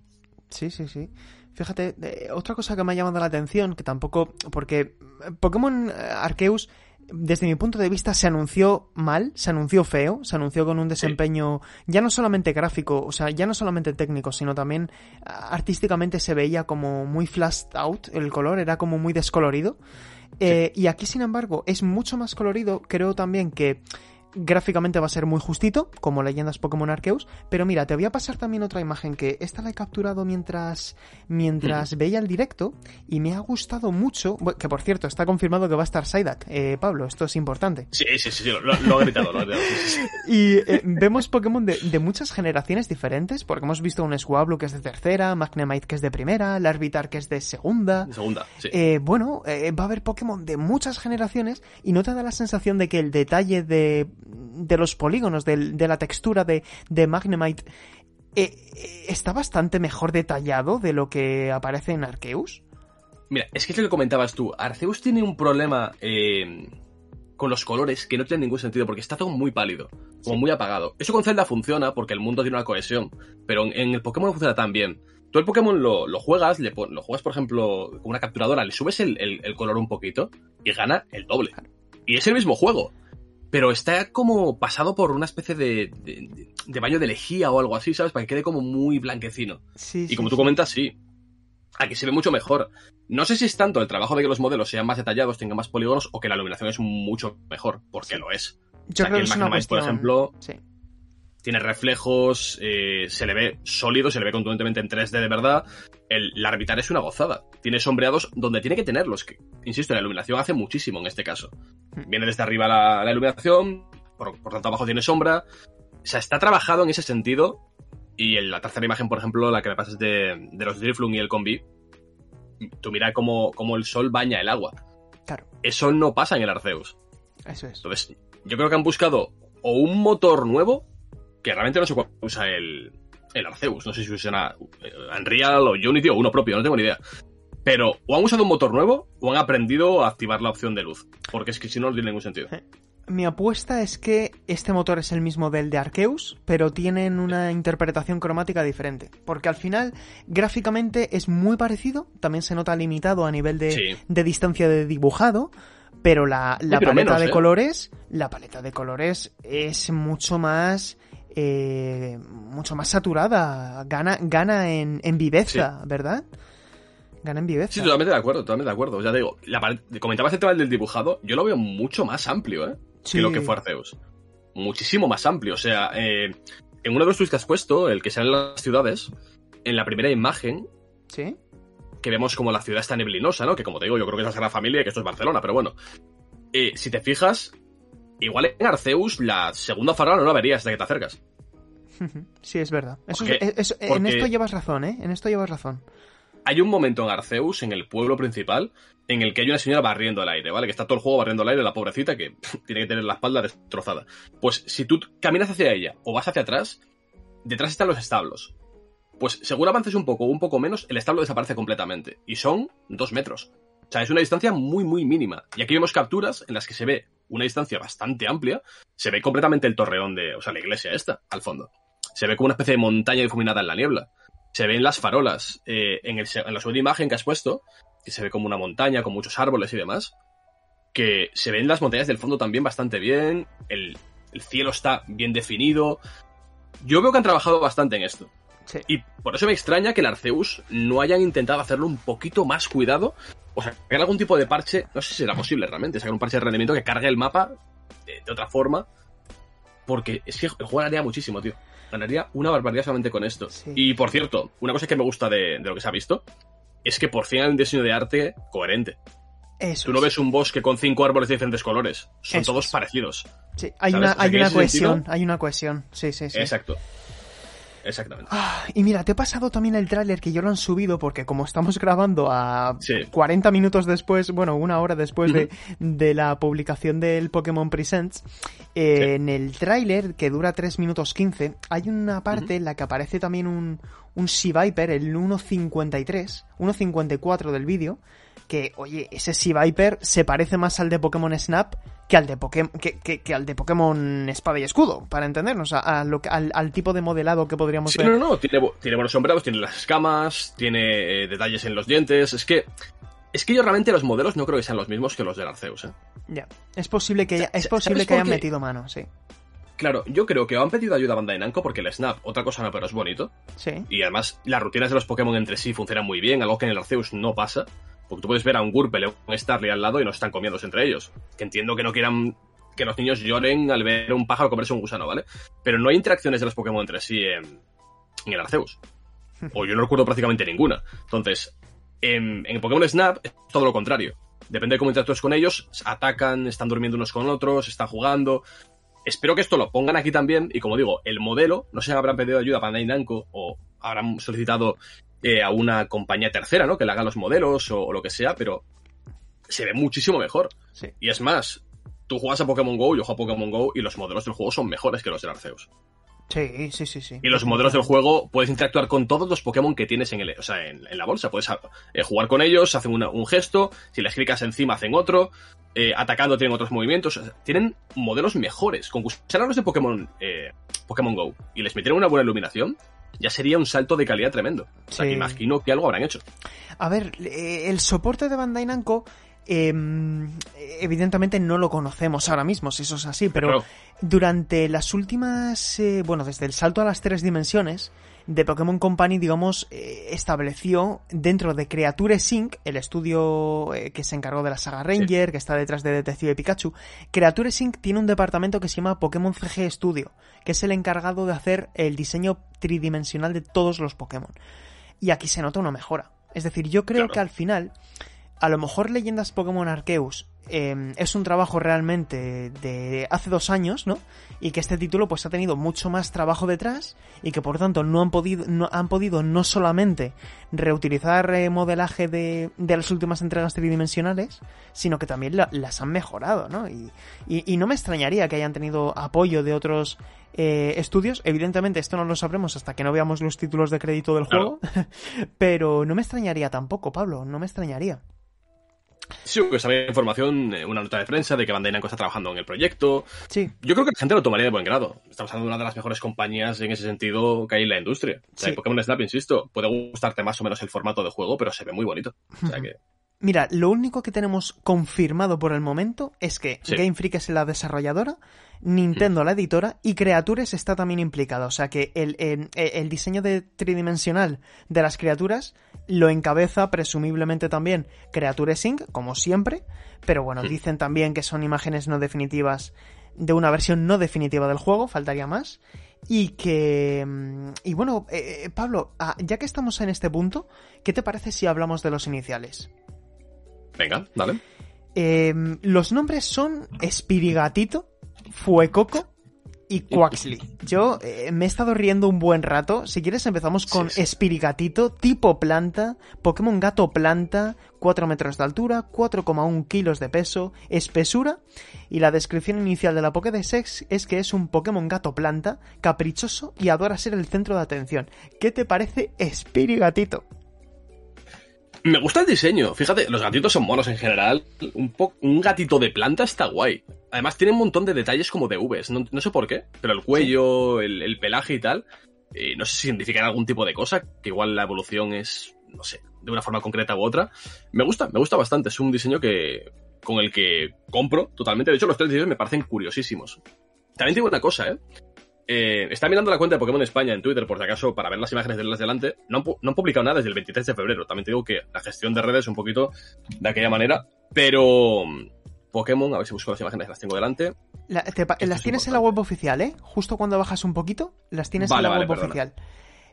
Sí, sí, sí. Fíjate, otra cosa que me ha llamado la atención, que tampoco. Porque Pokémon Arceus desde mi punto de vista, se anunció mal, se anunció feo, se anunció con un desempeño ya no solamente gráfico, o sea, ya no solamente técnico, sino también ah, artísticamente se veía como muy flashed out el color, era como muy descolorido. Eh, y aquí, sin embargo, es mucho más colorido. Creo también que Gráficamente va a ser muy justito, como leyendas Pokémon Arceus, pero mira, te voy a pasar también otra imagen que esta la he capturado mientras, mientras veía el directo y me ha gustado mucho, que por cierto, está confirmado que va a estar Psyduck, eh, Pablo, esto es importante. Sí, sí, sí, lo, he gritado, lo he gritado. y eh, vemos Pokémon de, muchas generaciones diferentes, porque hemos visto un Swablu que es de tercera, Magnemite que es de primera, Larvitar que es de segunda. segunda, sí. Eh, bueno, va a haber Pokémon de muchas generaciones y no te da la sensación de que el detalle de de los polígonos, de, la textura de, de Magnemite, eh, eh, está bastante mejor detallado de lo que aparece en Arceus. Mira, es que es lo que comentabas tú. Arceus tiene un problema eh, con los colores que no tienen ningún sentido, porque está todo muy pálido, como muy apagado. Eso con Zelda funciona porque el mundo tiene una cohesión, pero en, en el Pokémon no funciona tan bien. Tú el Pokémon lo, lo juegas, le pon- lo juegas, por ejemplo, con una capturadora, le subes el, el- el color un poquito y gana el doble. Y es el mismo juego. Pero está como pasado por una especie de, de, baño de lejía o algo así, ¿sabes? Para que quede como muy blanquecino. Sí, Y sí, como tú sí. comentas, sí. Aquí se ve mucho mejor. No sé si es tanto el trabajo de que los modelos sean más detallados, tengan más polígonos, o que la iluminación es mucho mejor, porque lo es. Yo O sea, creo que el es una Magnemite, por cuestión... ejemplo, Sí. Tiene reflejos, eh, se le ve sólido, se le ve contundentemente en 3D de verdad. El, la Arbitar es una gozada. Tiene sombreados donde tiene que tenerlos. Que, insisto, la iluminación hace muchísimo en este caso. Hmm. Viene desde arriba la, la iluminación, por, por tanto abajo tiene sombra. O sea, está trabajado en ese sentido. Y en la tercera imagen, por ejemplo, la que me pasas de, de los Driflung y el Combi, tú mira cómo, cómo el sol baña el agua. Claro, Eso no pasa en el Arceus. eso es. Entonces, yo creo que han buscado o un motor nuevo, que realmente no sé cuál usa el, el Arceus, no sé si usa eh, Unreal o Unity o uno propio, no tengo ni idea. Pero o han usado un motor nuevo o han aprendido a activar la opción de luz, porque es que si no, no tiene ningún sentido. Mi apuesta es que este motor es el mismo del de Arceus, pero tienen una interpretación cromática diferente. Porque al final, gráficamente es muy parecido, también se nota limitado a nivel de, Sí. de distancia de dibujado, pero la, la pero paleta menos, de ¿eh? colores, la paleta de colores es mucho más eh, mucho más saturada, gana, gana en, en viveza, ¿verdad? Gana en viveza. Sí, totalmente de acuerdo, totalmente de acuerdo. Ya te digo, la comentabas el tema del dibujado, yo lo veo mucho más amplio, ¿eh? Sí. Que lo que fue Arceus. Muchísimo más amplio. O sea, eh, en uno de los tweets que has puesto, el que sale en las ciudades, en la primera imagen, ¿Sí? que vemos como la ciudad está neblinosa, ¿no? Que como te digo, yo creo que es la Sagrada Familia y que esto es Barcelona, pero bueno. Eh, si te fijas, igual en Arceus la segunda farola no la verías hasta que te acercas. Sí, es verdad. Eso Porque- es- es- en esto llevas razón, ¿eh? En esto llevas razón. Hay un momento en Arceus, en el pueblo principal, en el que hay una señora barriendo el aire, ¿vale? Que está todo el juego barriendo el aire, la pobrecita que tiene que tener la espalda destrozada. Pues si tú caminas hacia ella o vas hacia atrás, detrás están los establos. Pues según avances un poco o un poco menos, el establo desaparece completamente. Y son dos metros. O sea, es una distancia muy, muy mínima. Y aquí vemos capturas en las que se ve una distancia bastante amplia. Se ve completamente el torreón de, o sea, la iglesia esta, al fondo. Se ve como una especie de montaña difuminada en la niebla. Se ven las farolas. eh, en, el en la segunda imagen que has puesto, que se ve como una montaña con muchos árboles y demás. Que se ven las montañas del fondo también bastante bien. El, el cielo está bien definido. Yo veo que han trabajado bastante en esto. Sí. Y por eso me extraña que el Arceus no hayan intentado hacerlo un poquito más cuidado. O sea, sacar algún tipo de parche. No sé si será posible realmente. Sacar un parche de rendimiento que cargue el mapa de, de otra forma. Porque es que el juego ganaría muchísimo, tío. Ganaría una barbaridad solamente con esto. Sí. Y por cierto, una cosa que me gusta de, de lo que se ha visto es que por fin hay un diseño de arte coherente. Eso. Tú no es. ves un bosque con cinco árboles de diferentes colores. Son Eso todos es. parecidos. Sí, hay ¿sabes? una, O sea, hay que en una cohesión, sentido- hay una cohesión. Sí, sí, sí. Exacto. Exactamente. Ah, y mira, te he pasado también el tráiler que yo lo han subido porque como estamos grabando a Sí. 40 minutos después, bueno, una hora después de, de la publicación del Pokémon Presents, eh, Sí. en el tráiler que dura 3 minutos 15, hay una parte en la que aparece también un, un Sea Viper, el 1.53, 1.54 del vídeo, que, oye, ese Sea Viper se parece más al de Pokémon Snap que al de, Poké- que, que- que al de Pokémon Espada y Escudo, para entendernos, a, a lo que- al, al tipo de modelado que podríamos Sí, ver. no, no, tiene, bu- tiene buenos sombreados, tiene las escamas, tiene eh, detalles en los dientes. Es que. Es que yo realmente los modelos no creo que sean los mismos que los del Arceus, ¿eh? Ya, es posible que, es posible ¿sabes que hayan metido mano, sí. Claro, yo creo que han pedido ayuda a Bandai Namco porque el Snap, otra cosa no, pero es bonito. Sí, Y además, las rutinas de los Pokémon entre sí funcionan muy bien, algo que en el Arceus no pasa. Porque tú puedes ver a un Gurpel o un Starly al lado y no están comiéndose entre ellos. Que entiendo que no quieran que los niños lloren al ver un pájaro comerse un gusano, ¿vale? Pero no hay interacciones de los Pokémon entre sí en, el Arceus. O yo no recuerdo prácticamente ninguna. Entonces, en, en Pokémon Snap es todo lo contrario. Depende de cómo interactúes con ellos, atacan, están durmiendo unos con otros, están jugando. Espero que esto lo pongan aquí también. Y como digo, el modelo, no sé si habrán pedido ayuda a Bandai Namco o habrán solicitado eh, a una compañía tercera, ¿no? Que le haga los modelos o, o lo que sea, pero se ve muchísimo mejor. sí. Y es más, tú juegas a Pokémon Go, yo juego a Pokémon Go y los modelos del juego son mejores que los del Arceus. Sí, sí, sí, sí. Y los modelos del juego puedes interactuar con todos los Pokémon que tienes en, el, o sea, en, la bolsa. Puedes eh, jugar con ellos, hacen un gesto, si les clicas encima hacen otro, eh, atacando tienen otros movimientos. tienen modelos mejores. Con los de Pokémon, eh, Pokémon Go y les metieron una buena iluminación, ya sería un salto de calidad tremendo. O sea, que imagino que algo habrán hecho. A ver, el soporte de Bandai Namco Em, evidentemente no lo conocemos ahora mismo, si eso es así, pero durante las últimas, eh, bueno, desde el salto a las tres dimensiones, de Pokémon Company, digamos, eh, estableció dentro de Creature Sync, el estudio eh, que se encargó de la saga Ranger, que está detrás de Detective Pikachu, Creature Sync tiene un departamento que se llama Pokémon CG Studio, que es el encargado de hacer el diseño tridimensional de todos los Pokémon. Y aquí se nota una mejora. Es decir, yo creo que al final a lo mejor Leyendas Pokémon Arceus em, es un trabajo realmente de hace dos años, ¿no? Y que este título pues ha tenido mucho más trabajo detrás y que por tanto no han podido no, han podido no solamente reutilizar eh, modelaje de, de, las últimas entregas tridimensionales, sino que también las han mejorado, ¿no? Y, y, no me extrañaría que hayan tenido apoyo de otros eh, estudios. Evidentemente esto no lo sabremos hasta que no veamos los títulos de crédito del juego, pero no me extrañaría tampoco, Pablo, no me extrañaría. Sí, que sabía información, eh, una nota de prensa de que Bandai Namco está trabajando en el proyecto. Sí. Yo creo que la gente lo tomaría de buen grado. Estamos hablando de una de las mejores compañías en ese sentido que hay en la industria. O sea, Pokémon Snap, insisto, puede gustarte más o menos el formato de juego, pero se ve muy bonito. O sea que... Mira, lo único que tenemos confirmado por el momento es que Game Freak es la desarrolladora, Nintendo la editora y Creatures está también implicada. O sea que el, el, diseño de tridimensional de las criaturas lo encabeza presumiblemente también Creatures Inc., como siempre. Pero bueno, dicen también que son imágenes no definitivas de una versión no definitiva del juego, faltaría más. Y que... Mm, y bueno, eh, eh, Pablo, ah, ya que estamos en este punto, ¿qué te parece si hablamos de los iniciales? Venga, dale. Em, los nombres son Espirigatito, Fuecoco y Quaxley. Yo eh, me he estado riendo un buen rato. Si quieres empezamos con Espirigatito, tipo planta, Pokémon gato planta, 4 metros de altura, 4,1 kilos de peso, espesura. Y la descripción inicial de la Pokédex es que es un Pokémon gato planta, caprichoso y adora ser el centro de atención. ¿Qué te parece Espirigatito? Me gusta el diseño. Fíjate, los gatitos son monos en general. Un, un gatito de planta está guay. Además, tiene un montón de detalles como de Vs. No, sé por qué, pero el cuello, el, pelaje y tal. Eh, no sé si significan algún tipo de cosa, que igual la evolución es, no sé, de una forma concreta u otra. Me gusta, me gusta bastante. Es un diseño que con el que compro totalmente. De hecho, los tres diseños me parecen curiosísimos. También digo una cosa, ¿eh? Eh, está mirando la cuenta de Pokémon España en Twitter, por si acaso, para ver las imágenes de las delante. No han, publicado nada desde el 23 de febrero. También te digo que la gestión de redes es un poquito de aquella manera. Pero mm, Pokémon, a ver si busco las imágenes, las tengo delante. las tienes en la web oficial, ¿eh? Justo cuando bajas un poquito, las tienes en la web oficial.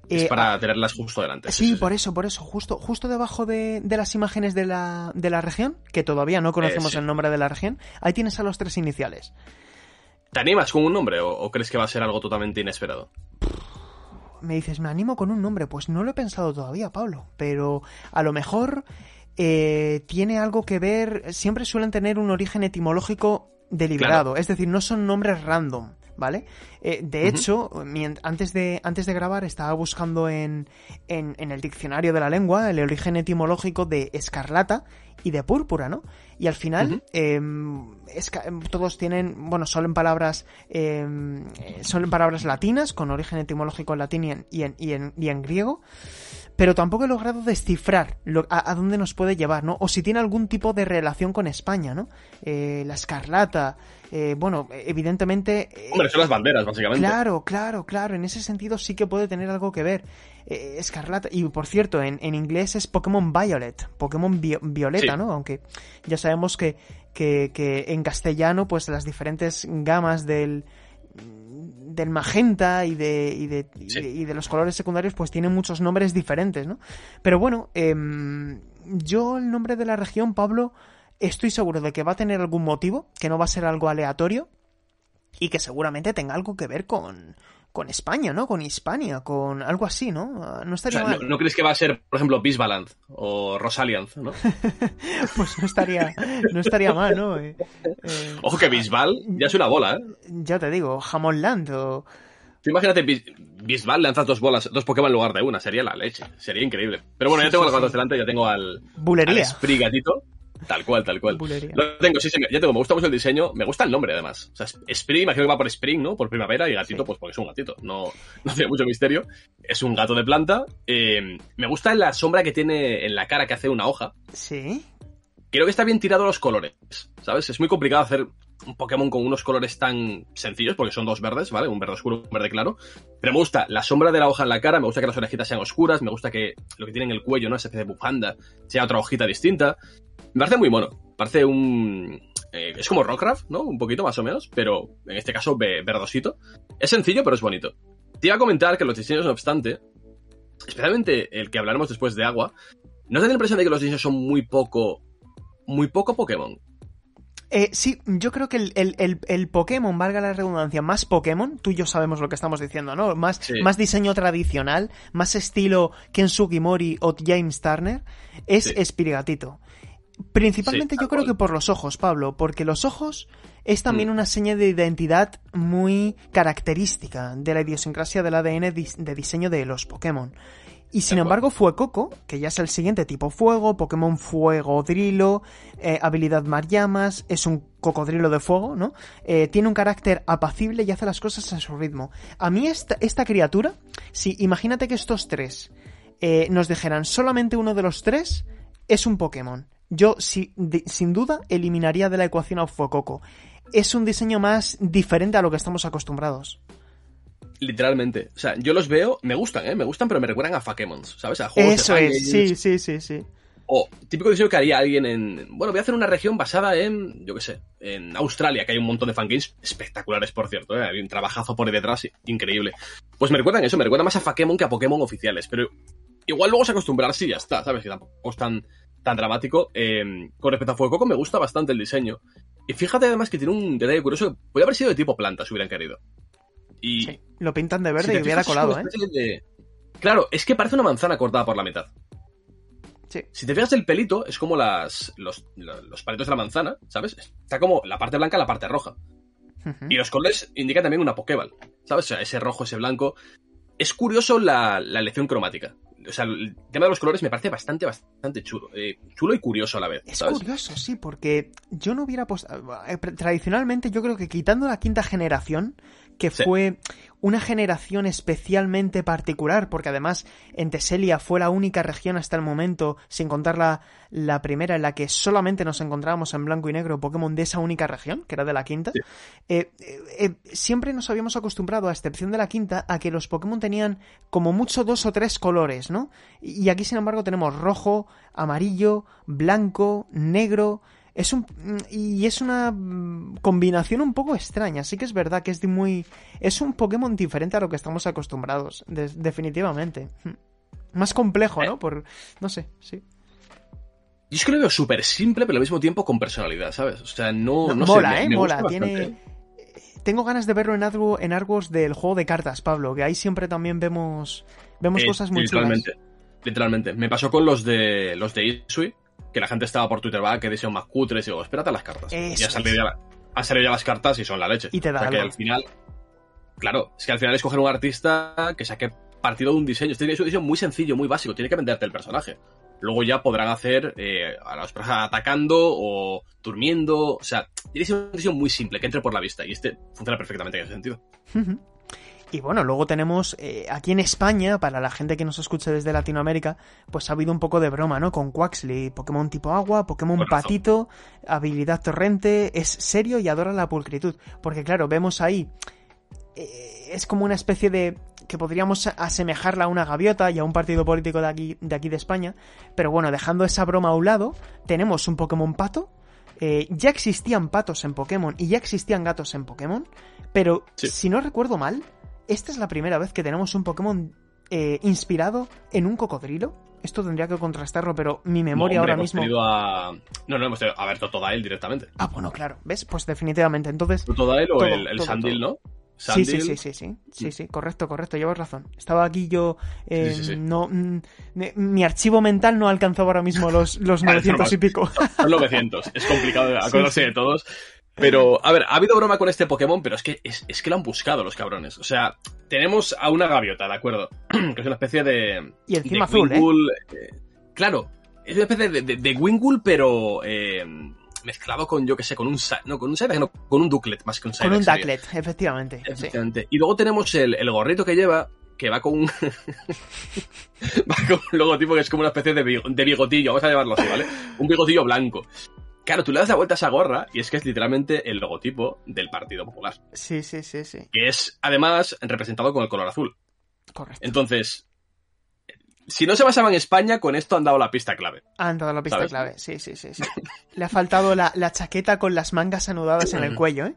Es eh, para tenerlas justo delante. Sí, por eso, por eso. Justo, justo debajo de, las imágenes de la, de la región, que todavía no conocemos eh, el nombre de la región, ahí tienes a los tres iniciales. ¿Te animas con un nombre o, crees que va a ser algo totalmente inesperado? Me dices, me animo con un nombre. Pues no lo he pensado todavía, Pablo. Pero a lo mejor eh, tiene algo que ver. Siempre suelen tener un origen etimológico deliberado. Es decir, no son nombres random. ¿Vale? Eh, de hecho, antes, de, antes de grabar estaba buscando en, en, el diccionario de la lengua el origen etimológico de escarlata y de púrpura, ¿no? Y al final, em, todos tienen, bueno, son palabras, em, son palabras latinas, con origen etimológico en latín y en, y en, y en, y en griego pero tampoco he logrado descifrar a, dónde nos puede llevar, ¿no? O si tiene algún tipo de relación con España, ¿no? Eh, la escarlata, eh, bueno, evidentemente... Eh, Hombre, son las banderas, básicamente. Claro, claro, claro, en ese sentido sí que puede tener algo que ver. escarlata, y por cierto, en, inglés es Pokémon Violet, Pokémon violeta, ¿no? Aunque ya sabemos que, que, que en castellano, pues las diferentes gamas del del magenta y de, y de, y de, los colores secundarios, pues tienen muchos nombres diferentes, ¿no? Pero bueno, em, yo el nombre de la región, Pablo, estoy seguro de que va a tener algún motivo, que no va a ser algo aleatorio y que seguramente tenga algo que ver con, con España, ¿no? Con Hispania, con algo así, ¿no? No estaría mal. No, crees que va a ser, por ejemplo, Bisbaland o Rosaliant, no? pues no estaría, no estaría mal, ¿no? Eh, Ojo que Bisbal ya es una bola, ¿eh? Ya te digo, Hamonland o, Tú imagínate, Bisbal lanzas dos bolas, dos Pokémon en lugar de una, sería la leche, sería increíble. Pero bueno, ya tengo sí, los gatos delante, ya tengo al, Bulería. al Sprigatito. Tal cual, tal cual. Bulería. Lo tengo, sí, sí, ya tengo, me gusta mucho el diseño, me gusta el nombre además. O sea, Spring, imagino que va por Spring, ¿no? Por primavera, y gatito, Sí. pues porque es un gatito, no, no tiene mucho misterio. Es un gato de planta. Eh, me gusta la sombra que tiene en la cara que hace una hoja. Sí. Creo que está bien tirado los colores, ¿sabes? Es muy complicado hacer un Pokémon con unos colores tan sencillos, porque son dos verdes, ¿vale? Un verde oscuro y un verde claro. Pero me gusta la sombra de la hoja en la cara, me gusta que las orejitas sean oscuras, me gusta que lo que tiene en el cuello, ¿no? Esa especie de bufanda, sea otra hojita distinta. Me parece muy mono. Parece un... eh, es como Rockcraft, ¿no? Un poquito más o menos, pero en este caso ve- verdosito. Es sencillo, pero es bonito. Te iba a comentar que los diseños, no obstante, especialmente el que hablaremos después de agua, ¿no te da la impresión de que los diseños son muy poco... muy poco Pokémon? Eh, sí, yo creo que el, el- el- el Pokémon, valga la redundancia, más Pokémon, tú y yo sabemos lo que estamos diciendo, ¿no? Más, Sí. más diseño tradicional, más estilo Ken Sugimori o James Turner, es Sí. Espirigatito. Principalmente Sí, yo creo que por los ojos, Pablo, porque los ojos es también Mm. una seña de identidad muy característica de la idiosincrasia del ADN de diseño de los Pokémon. Y sin embargo fue Coco, que ya es el siguiente tipo fuego, Pokémon fuegodrilo, eh, habilidad mar llamas, es un cocodrilo de fuego, ¿no? Eh, tiene un carácter apacible y hace las cosas a su ritmo. A mí esta, esta criatura, si imagínate que estos tres eh, nos dijeran solamente uno de los tres es un Pokémon. Yo si- de- sin duda eliminaría de la ecuación a Fuecoco. Es un diseño más diferente a lo que estamos acostumbrados. Literalmente. O sea, yo los veo, me gustan, ¿eh? Me gustan, pero me recuerdan a Fakemons, ¿sabes? A juegos Eso de es, sí, sí, sí, sí. O típico diseño que haría alguien en... Bueno, voy a hacer una región basada en, yo qué sé, en Australia, que hay un montón de fangames espectaculares, por cierto, ¿eh? Hay un trabajazo por ahí detrás increíble. Pues me recuerdan eso, me recuerda más a Fakemon que a Pokémon oficiales, pero igual luego se acostumbrarse y ya está, ¿sabes? Que tampoco es tan, tan dramático. Eh, con respecto a Fuecoco me gusta bastante el diseño. Y fíjate además que tiene un detalle curioso que podría haber sido de tipo planta, si hubieran querido. Y Sí, Lo pintan de si verde te y hubiera colado, ¿eh? de- Claro, es que parece una manzana cortada por la mitad. Sí. Si te fijas el pelito, es como las, los, los, palitos de la manzana, ¿sabes? Está como la parte blanca, la parte roja. Y los colores indican también una Pokéball, ¿sabes? O sea, ese rojo, ese blanco. Es curioso la, la elección cromática. O sea, el tema de los colores me parece bastante, bastante chulo. Eh, chulo y curioso a la vez, Es curioso, sí, porque yo no hubiera apostado. eh, Tradicionalmente, yo creo que quitando la quinta generación, que Sí. fue una generación especialmente particular, porque además en Teselia fue la única región hasta el momento, sin contar la, la primera, en la que solamente nos encontrábamos en blanco y negro Pokémon de esa única región, que era de la quinta. Sí. Eh, eh, eh, siempre nos habíamos acostumbrado, a excepción de la quinta, a que los Pokémon tenían como mucho dos o tres colores, ¿no? Y aquí, sin embargo, tenemos rojo, amarillo, blanco, negro. Es un y es una mm, combinación un poco extraña. Sí que es verdad que es muy es un Pokémon diferente a lo que estamos acostumbrados, de- definitivamente. Más complejo, ¿no? Por no sé, sí. Yo es que lo veo súper simple, pero al mismo tiempo con personalidad, ¿sabes? O sea, no, no mola, sé. me- eh, me mola. Tiene tengo ganas de verlo en algo en artworks del juego de cartas, Pablo, que ahí siempre también vemos vemos Eh, cosas muy literalmente. Literalmente. Me pasó con los de los de Isui, que la gente estaba por Twitter, va, que diseño más cutres, y digo, espérate a las cartas. Eso y ha salido, ya, salido ya las cartas y son la leche. Y te da o sea, que al final. Claro, es que al final es coger un artista que saque partido de un diseño. Este es un diseño muy sencillo, muy básico. Tiene que venderte el personaje. Luego ya podrán hacer eh, a los personajes atacando o durmiendo. O sea, tiene que ser un diseño muy simple, que entre por la vista. Y este funciona perfectamente en ese sentido. Y bueno, luego tenemos eh, aquí en España, para la gente que nos escuche desde Latinoamérica, pues ha habido un poco de broma, ¿no? Con Quaxley, Pokémon tipo agua, Pokémon patito, habilidad torrente, es serio y adora la pulcritud. Porque claro, vemos ahí, eh, es como una especie de que podríamos asemejarla a una gaviota y a un partido político de aquí, de aquí de España. Pero bueno, dejando esa broma a un lado, tenemos un Pokémon pato. Eh, ya existían patos en Pokémon y ya existían gatos en Pokémon. Pero Sí. si no recuerdo mal, esta es la primera vez que tenemos un Pokémon eh, inspirado en un cocodrilo. Esto tendría que contrastarlo, pero mi memoria No, hombre, ahora hemos mismo. tenido a... No, no, hemos tenido a ver Totodile directamente. Ah, bueno, claro. ¿Ves? Pues definitivamente. Entonces. Totodile o Todo, el, el todo, Sandil, todo. ¿no? Sí, sí, sí, sí, sí, sí, sí, correcto, correcto, llevas razón. Estaba aquí yo, eh, Sí, sí, sí. no, mm, me- mi archivo mental no alcanzaba ahora mismo los, los 900 y pico. Son 900. Es complicado acordarse de todos. Pero, a ver, ha habido broma con este Pokémon, pero es que, es, es que lo han buscado los cabrones. O sea, tenemos a una gaviota, ¿de acuerdo? que es una especie de. Y encima de azul, ¿eh? Wingull, eh, Claro, es una especie de, de, de Wingull, pero. eh, mezclado con, yo que sé, con un. No, con un no, con un Ducklet más que un Con Psyduck. un sería. Ducklet, efectivamente. sí. Efectivamente. Y luego tenemos el, el gorrito que lleva, que va con un. va con un logotipo que es como una especie de bigotillo, vamos a llamarlo así, ¿vale? Un bigotillo blanco. Claro, tú le das la vuelta a esa gorra y es que es literalmente el logotipo del Partido Popular. Sí, sí, sí, sí. Que es, además, representado con el color azul. Correcto. Entonces. Si no se basaba en España, con esto han dado la pista clave. Han dado la pista ¿Sabes? clave, sí, sí, sí, sí. Le ha faltado la, la chaqueta con las mangas anudadas en el cuello, ¿eh?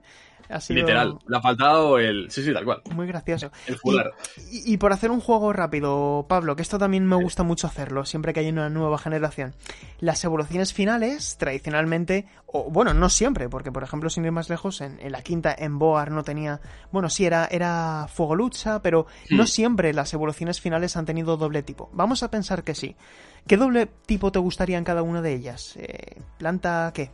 Ha sido Literal. Le ha faltado el. Sí, sí, tal cual. Muy gracioso. El fular. Y, y por hacer un juego rápido, Pablo, que esto también me gusta mucho hacerlo, siempre que hay una nueva generación. Las evoluciones finales, tradicionalmente, o bueno, no siempre, porque por ejemplo, sin ir más lejos, en, en la quinta, en Boar no tenía. Bueno, sí, era, era fuego lucha, pero no siempre las evoluciones finales han tenido doble tipo. Vamos a pensar que sí. ¿Qué doble tipo te gustaría en cada una de ellas? Eh, ¿Planta qué?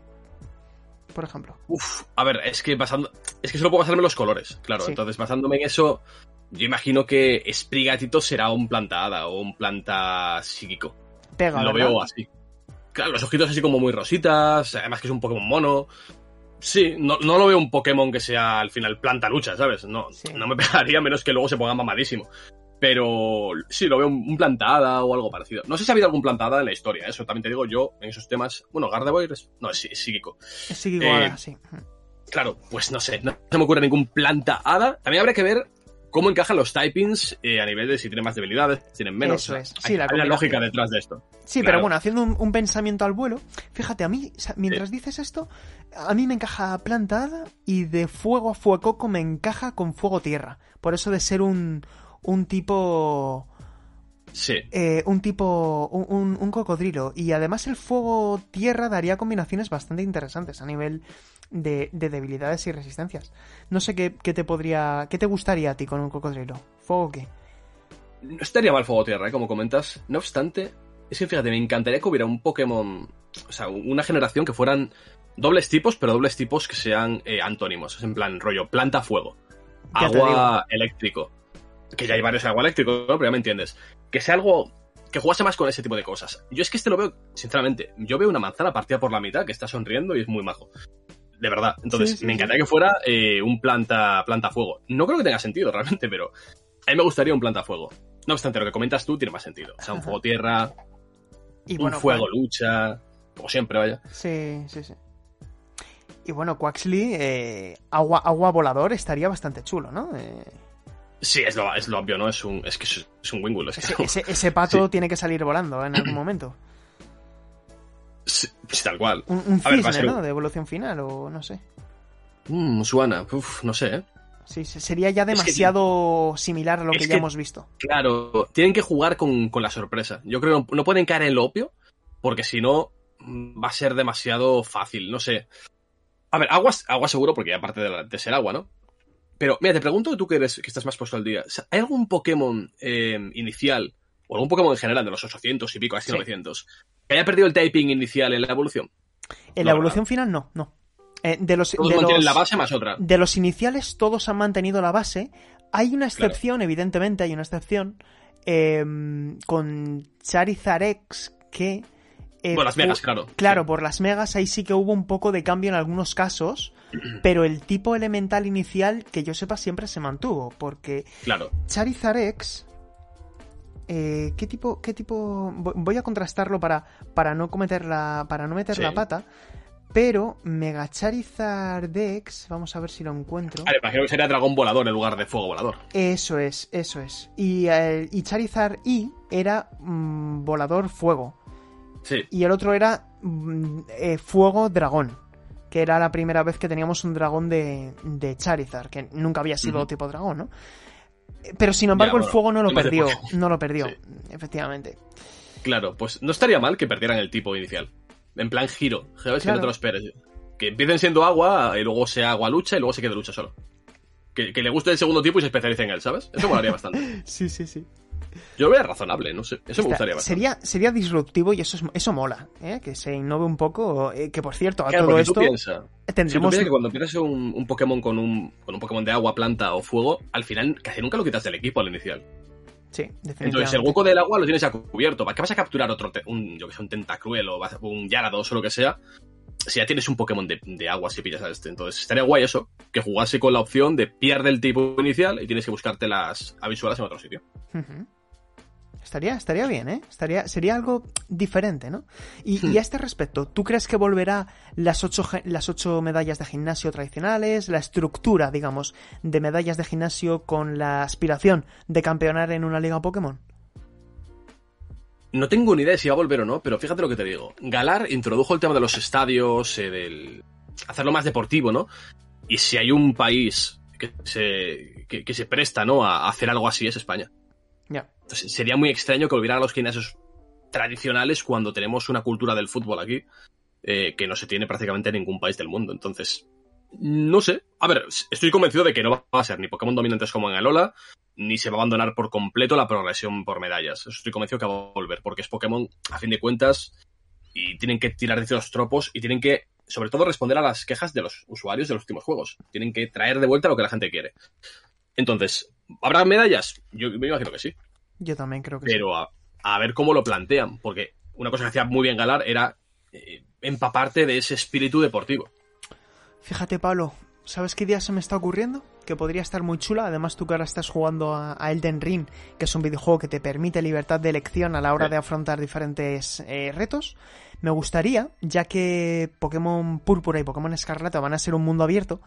Por ejemplo. Uf, a ver, es que basando. Es que solo puedo basarme en los colores, claro. Sí. Entonces, basándome en eso, yo imagino que Sprigatito será un planta hada o un planta psíquico. Pega, Lo ¿verdad? veo así. Claro, los ojitos así como muy rositas, además que es un Pokémon mono. Sí, no, no lo veo un Pokémon que sea al final planta lucha, ¿sabes? No, Sí. no me pegaría menos que luego se ponga mamadísimo. Pero sí, lo veo un, un plantada o algo parecido. No sé si ha habido algún plantada en la historia, ¿eh? eso también te digo yo, en esos temas. Bueno, Gardevoir es. No, es, es psíquico. Es psíquico Eh, sí. Claro, pues no sé, no se me ocurre ningún planta hada. También habrá que ver cómo encajan los typings eh, a nivel de si tienen más debilidades, si tienen menos. Eso es. hay- Sí, la hay lógica detrás de esto. Sí, Claro. pero bueno, haciendo un, un pensamiento al vuelo, fíjate, a mí, mientras dices esto, a mí me encaja plantada y de fuego a fuecoco me encaja con fuego tierra. Por eso de ser un, un tipo. Sí, eh, un tipo. Un, un- cocodrilo. Y además el fuego tierra daría combinaciones bastante interesantes a nivel de, de debilidades y resistencias. No sé qué, qué te podría. ¿Qué te gustaría a ti con un cocodrilo? ¿Fuego o qué? no estaría mal fuego tierra, ¿eh? como comentas. No obstante, es que fíjate, me encantaría que hubiera un Pokémon, o sea, una generación que fueran dobles tipos, pero dobles tipos que sean eh, antónimos. En plan, rollo, planta fuego, Que ya hay varios ¿no? pero ya me entiendes. Que sea algo que jugase más con ese tipo de cosas. Yo es que este lo veo, sinceramente, yo veo una manzana partida por la mitad que está sonriendo y es muy majo. De verdad. Entonces, Sí, sí, me sí. encantaría que fuera eh, un planta, planta fuego. No creo que tenga sentido realmente, pero a mí me gustaría un planta fuego. No obstante, lo que comentas tú tiene más sentido. O sea, un fuego tierra, Y un bueno, fuego Quack- lucha, como siempre, vaya. Sí, sí, sí. Y bueno, Quaxley, eh, agua, agua volador estaría bastante chulo, ¿no? Eh, Sí, es lo, es lo obvio, ¿no? Es un, es que es, un Wingull. Es que ese, ese- ese pato Sí. tiene que salir volando en algún momento. Sí, tal cual. Un, un A ver, va a cisne, un- ¿no? De evolución final o no sé. Mmm, Suana, uf, no sé, ¿eh? Sí, sería ya que- demasiado similar a lo que ya que- hemos visto. Claro, tienen que jugar con, con la sorpresa. Yo creo que no, no pueden caer en lo obvio, porque si no, mm, va a ser demasiado fácil, no sé. A ver, agua, agua seguro, porque aparte de, la- de ser agua, ¿no? Pero, mira, te pregunto tú que eres, que estás más puesto al día. ¿Hay algún Pokémon eh, inicial, o algún Pokémon en general de los 800 y pico, Sí. 900, que haya perdido el typing inicial en la evolución? En No, la evolución final no, no. Eh, de los, Todos de mantienen los- la base más otra. de los iniciales todos han mantenido la base. Hay una excepción, evidentemente hay una excepción, eh, con Charizard X que... eh, Bueno, las megas, claro. Claro, por las megas ahí sí que hubo un poco de cambio en algunos casos, pero el tipo elemental inicial, que yo sepa, siempre se mantuvo, porque Claro. Charizard X... eh, ¿Qué tipo, qué tipo? vo- Voy a contrastarlo para, para no cometer la, para no meter Sí. la pata. Pero Mega Charizard X, vamos a ver si lo encuentro. Vale, imagino que sería dragón volador en lugar de fuego volador. Eso es, eso es. Y, eh, y Charizard I era mm, volador fuego. Sí. Y el otro era mm, eh, fuego dragón. Que era la primera vez que teníamos un dragón de, de Charizard, que nunca había sido tipo dragón, ¿no? Eh, Pero sin embargo, bueno, el fuego no lo perdió. No lo perdió, Sí. efectivamente. Claro, pues no estaría mal que perdieran el tipo inicial. En plan giro. Que no te lo esperes. Que empiecen siendo agua y luego sea agua lucha y luego se quede lucha solo. Que, que le guste el segundo tipo y se especialice en él, ¿sabes? Eso molaría bastante. Sí, sí, sí. Yo lo veo razonable, no sé. Eso me gustaría bastante. sería, sería disruptivo y eso, es- eso mola, ¿eh? que se innove un poco. eh, que por cierto, a Claro, todo esto tú piensas. Si tú tendremos. que cuando pierdes un, un Pokémon con un, con un Pokémon de agua, planta o fuego, al final casi nunca lo quitas del equipo al inicial. Sí, Entonces el definitivamente. hueco del agua lo tienes ya cubierto. ¿Para qué vas a capturar otro, un, yo que sé, un Tentacruel o vas a- un Gyarados o lo que sea? Si ya tienes un Pokémon de, de agua si pillas a este. Entonces estaría guay eso, que jugase con la opción de pierde el tipo inicial y tienes que buscarte las avisualas en otro sitio. Ujú. Estaría, estaría bien, ¿eh? Estaría, sería algo diferente, ¿no? Y, Hmm. y a este respecto, ¿tú crees que volverá las ocho, las ocho medallas de gimnasio tradicionales, la estructura, digamos, de medallas de gimnasio con la aspiración de campeonar en una liga Pokémon? No tengo ni idea de si va a volver o no, pero fíjate lo que te digo. Galar introdujo el tema de los estadios, eh, del hacerlo más deportivo, ¿no? Y si hay un país que se, que, que se presta, ¿no? A hacer algo así es España. Sería muy extraño que volvieran a los gimnasios tradicionales cuando tenemos una cultura del fútbol aquí eh, que no se tiene prácticamente en ningún país del mundo. Entonces, no sé. A ver, estoy convencido de que no va a ser ni Pokémon dominantes como en Alola, ni se va a abandonar por completo la progresión por medallas. Estoy convencido que va a volver, porque es Pokémon, a fin de cuentas, y tienen que tirar de los tropos y tienen que, sobre todo, responder a las quejas de los usuarios de los últimos juegos. Tienen que traer de vuelta lo que la gente quiere. Entonces, ¿habrá medallas? Yo me imagino que sí Yo también creo que sí. pero a, a ver cómo lo plantean, porque una cosa que hacía muy bien Galar era eh, empaparte de ese espíritu deportivo. Fíjate, Pablo, ¿sabes qué idea se me está ocurriendo? Que podría estar muy chula. Además, tú que ahora estás jugando a, a Elden Ring, que es un videojuego que te permite libertad de elección a la hora Sí. de afrontar diferentes eh, retos. Me gustaría, ya que Pokémon Púrpura y Pokémon Escarlata van a ser un mundo abierto,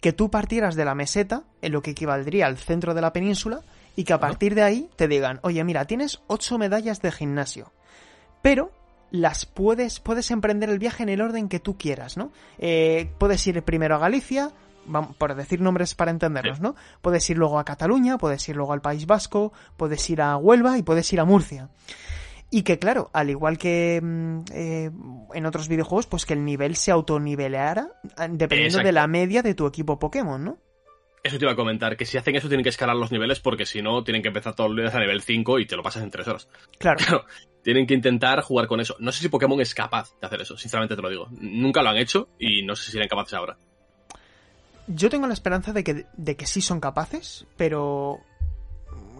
que tú partieras de la meseta, en lo que equivaldría al centro de la península, y que a partir de ahí te digan, oye, mira, tienes ocho medallas de gimnasio, pero las puedes, puedes emprender el viaje en el orden que tú quieras, ¿no? Eh, puedes ir primero a Galicia, por decir nombres para entendernos. ¿no? Puedes ir luego a Cataluña, puedes ir luego al País Vasco, puedes ir a Huelva y puedes ir a Murcia. Y que claro, al igual que mm, eh, en otros videojuegos, pues que el nivel se autonivelara eh, dependiendo de la media de tu equipo Pokémon, ¿no? Eso te iba a comentar, que si hacen eso tienen que escalar los niveles porque si no tienen que empezar todos los días a nivel 5 y te lo pasas en 3 horas. Claro. Claro, tienen que intentar jugar con eso. No sé si Pokémon es capaz de hacer eso, sinceramente te lo digo. Nunca lo han hecho y no sé si serán capaces ahora. Yo tengo la esperanza de que, de que sí son capaces, pero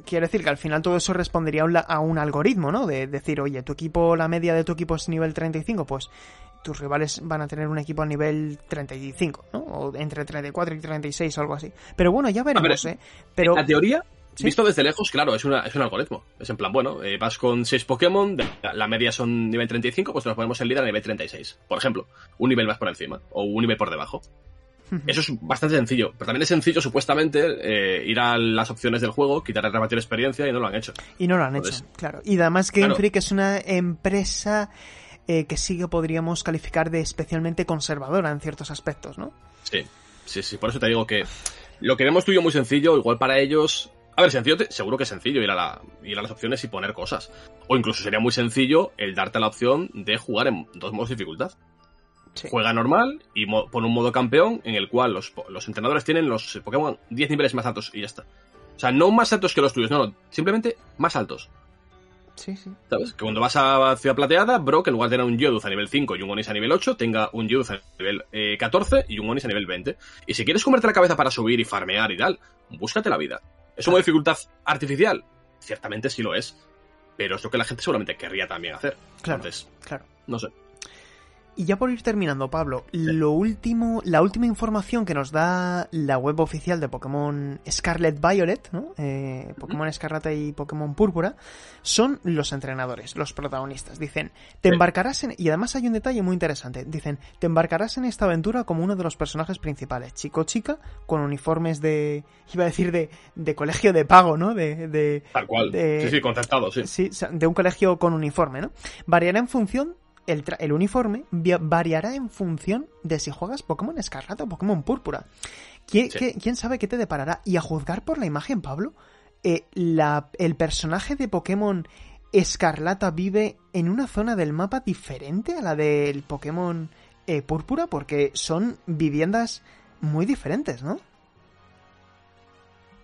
quiero decir que al final todo eso respondería a un, la- a un algoritmo, ¿no? De decir, oye, tu equipo, la media de tu equipo es nivel 35, pues tus rivales van a tener un equipo a nivel 35, ¿no? O entre 34 y 36 o algo así. Pero bueno, ya veremos, ver, ¿eh? Pero La teoría, Sí. visto desde lejos, claro, es, una, es un algoritmo. Es en plan, bueno, eh, vas con 6 Pokémon, la media son nivel 35, pues nos ponemos el líder a nivel 36. Por ejemplo, un nivel más por encima o un nivel por debajo. Eso es bastante sencillo, pero también es sencillo supuestamente eh, ir a las opciones del juego, quitar el repartir experiencia y no lo han hecho. Y no lo han Entonces- hecho, claro. Y además Game Claro. Freak es una empresa eh, que sí que podríamos calificar de especialmente conservadora en ciertos aspectos, ¿no? Sí, sí, sí, por eso te digo que lo que vemos tú y yo muy sencillo, igual para ellos... A ver, sencillo, seguro que es sencillo ir a, la- ir a las opciones y poner cosas. O incluso sería muy sencillo el darte la opción de jugar en dos modos de dificultad. Sí. Juega normal y mo- pon un modo campeón en el cual los, los entrenadores tienen los Pokémon 10 niveles más altos y ya está. O sea, no más altos que los tuyos, no, no, simplemente más altos. Sí, sí. ¿Sabes? Que cuando vas a Ciudad Plateada, Brock, en lugar de tener un Geodude a nivel 5 y un Onix a nivel 8, tenga un Geodude a nivel eh, 14 y un Onix a nivel 20. Y si quieres comerte la cabeza para subir y farmear y tal, búscate la vida. ¿Es una dificultad artificial? Ciertamente sí lo es. Pero es lo que la gente seguramente querría también hacer. Claro. Entonces, Claro. no sé. Y ya por ir terminando, Pablo, lo último, la última información que nos da la web oficial de Pokémon Scarlet Violet, ¿no? Eh, Pokémon Escarlata y Pokémon Púrpura, son los entrenadores, los protagonistas. Dicen, te embarcarás en... Y además hay un detalle muy interesante. Dicen, te embarcarás en esta aventura como uno de los personajes principales, chico chica, con uniformes de... Iba a decir de, de colegio de pago, ¿no? De... de Tal cual. de- Sí, sí, concertado, sí. Sí, de un colegio con uniforme, ¿no? Variará en función. El, uniforme variará en función de si juegas Pokémon Escarlata o Pokémon Púrpura. ¿Quién, Sí. qué- quién sabe qué te deparará? Y a juzgar por la imagen, Pablo, eh, la- el personaje de Pokémon Escarlata vive en una zona del mapa diferente a la del Pokémon eh, Púrpura, porque son viviendas muy diferentes, ¿no?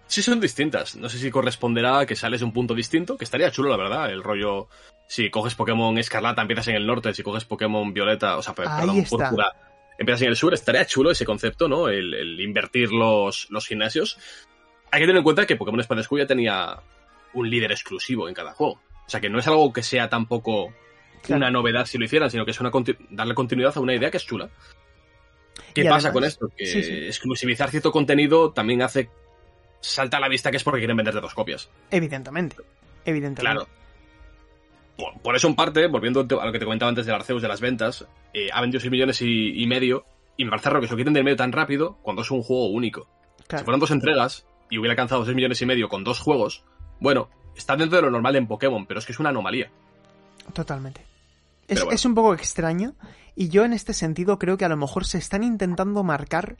Sí, son distintas. No sé si corresponderá a que sales de un punto distinto, que estaría chulo, la verdad. El rollo, si coges Pokémon Escarlata, empiezas en el norte, si coges Pokémon Violeta, o sea, perdón, Púrpura, empiezas en el sur, estaría chulo ese concepto, ¿no? El, invertir los, los gimnasios. Hay que tener en cuenta que Pokémon Espada ya tenía un líder exclusivo en cada juego. O sea, que no es algo que sea tampoco una novedad si lo hicieran, sino que es una darle continuidad a una idea que es chula. ¿Qué pasa con esto? Que exclusivizar cierto contenido también hace salta a la vista que es porque quieren venderte dos copias. Evidentemente. Evidentemente. Claro. Por, eso, en parte, volviendo a lo que te comentaba antes de Arceus de las ventas, eh, ha vendido 6 millones y, medio. Y me parece raro que se lo quiten del medio tan rápido cuando es un juego único. Si fueran dos entregas y hubiera alcanzado 6 millones y medio con dos juegos, bueno, está dentro de lo normal en Pokémon, pero es que es una anomalía. Totalmente. Es, un poco extraño y yo en este sentido creo que a lo mejor se están intentando marcar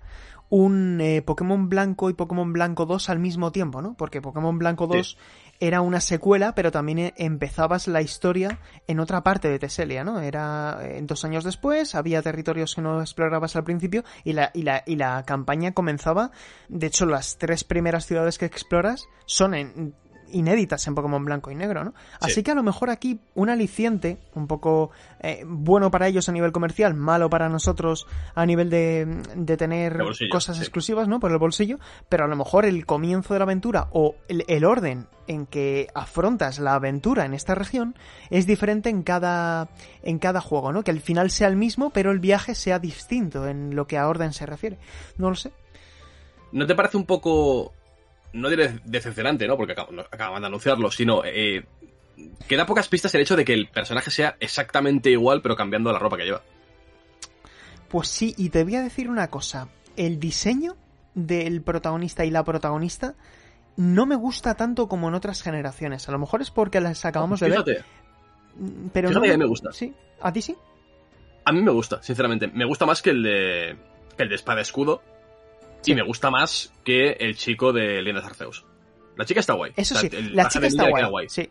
un eh, Pokémon Blanco y Pokémon Blanco 2 al mismo tiempo, ¿no? Porque Pokémon Blanco 2 era una secuela, pero también eh, empezabas la historia en otra parte de Teselia, ¿no? Era eh, dos años después, había territorios que no explorabas al principio y la, y la, y la campaña comenzaba. De hecho, las tres primeras ciudades que exploras son en inéditas en Pokémon Blanco y Negro, ¿no? Así que a lo mejor aquí un aliciente, un poco eh, bueno para ellos a nivel comercial, malo para nosotros a nivel de, de tener cosas exclusivas, ¿no? Por el bolsillo, pero a lo mejor el comienzo de la aventura o el, orden en que afrontas la aventura en esta región es diferente en cada, en cada juego, ¿no? Que al final sea el mismo, pero el viaje sea distinto en lo que a orden se refiere. No lo sé. ¿No te parece un poco no diré decepcionante, ¿no? Porque acaban de anunciarlo, sino eh, que da pocas pistas el hecho de que el personaje sea exactamente igual, pero cambiando la ropa que lleva. Pues sí, y te voy a decir una cosa. El diseño del protagonista y la protagonista no me gusta tanto como en otras generaciones. A lo mejor es porque las acabamos de ver. Mm, pero no. A mí me gusta. ¿Sí? ¿A ti sí? A mí me gusta, sinceramente. Me gusta más que el de. que el de espada escudo. Y me gusta más que el chico de Lindas Arceus. La chica está guay. Eso sí, la chica está guay. Sí.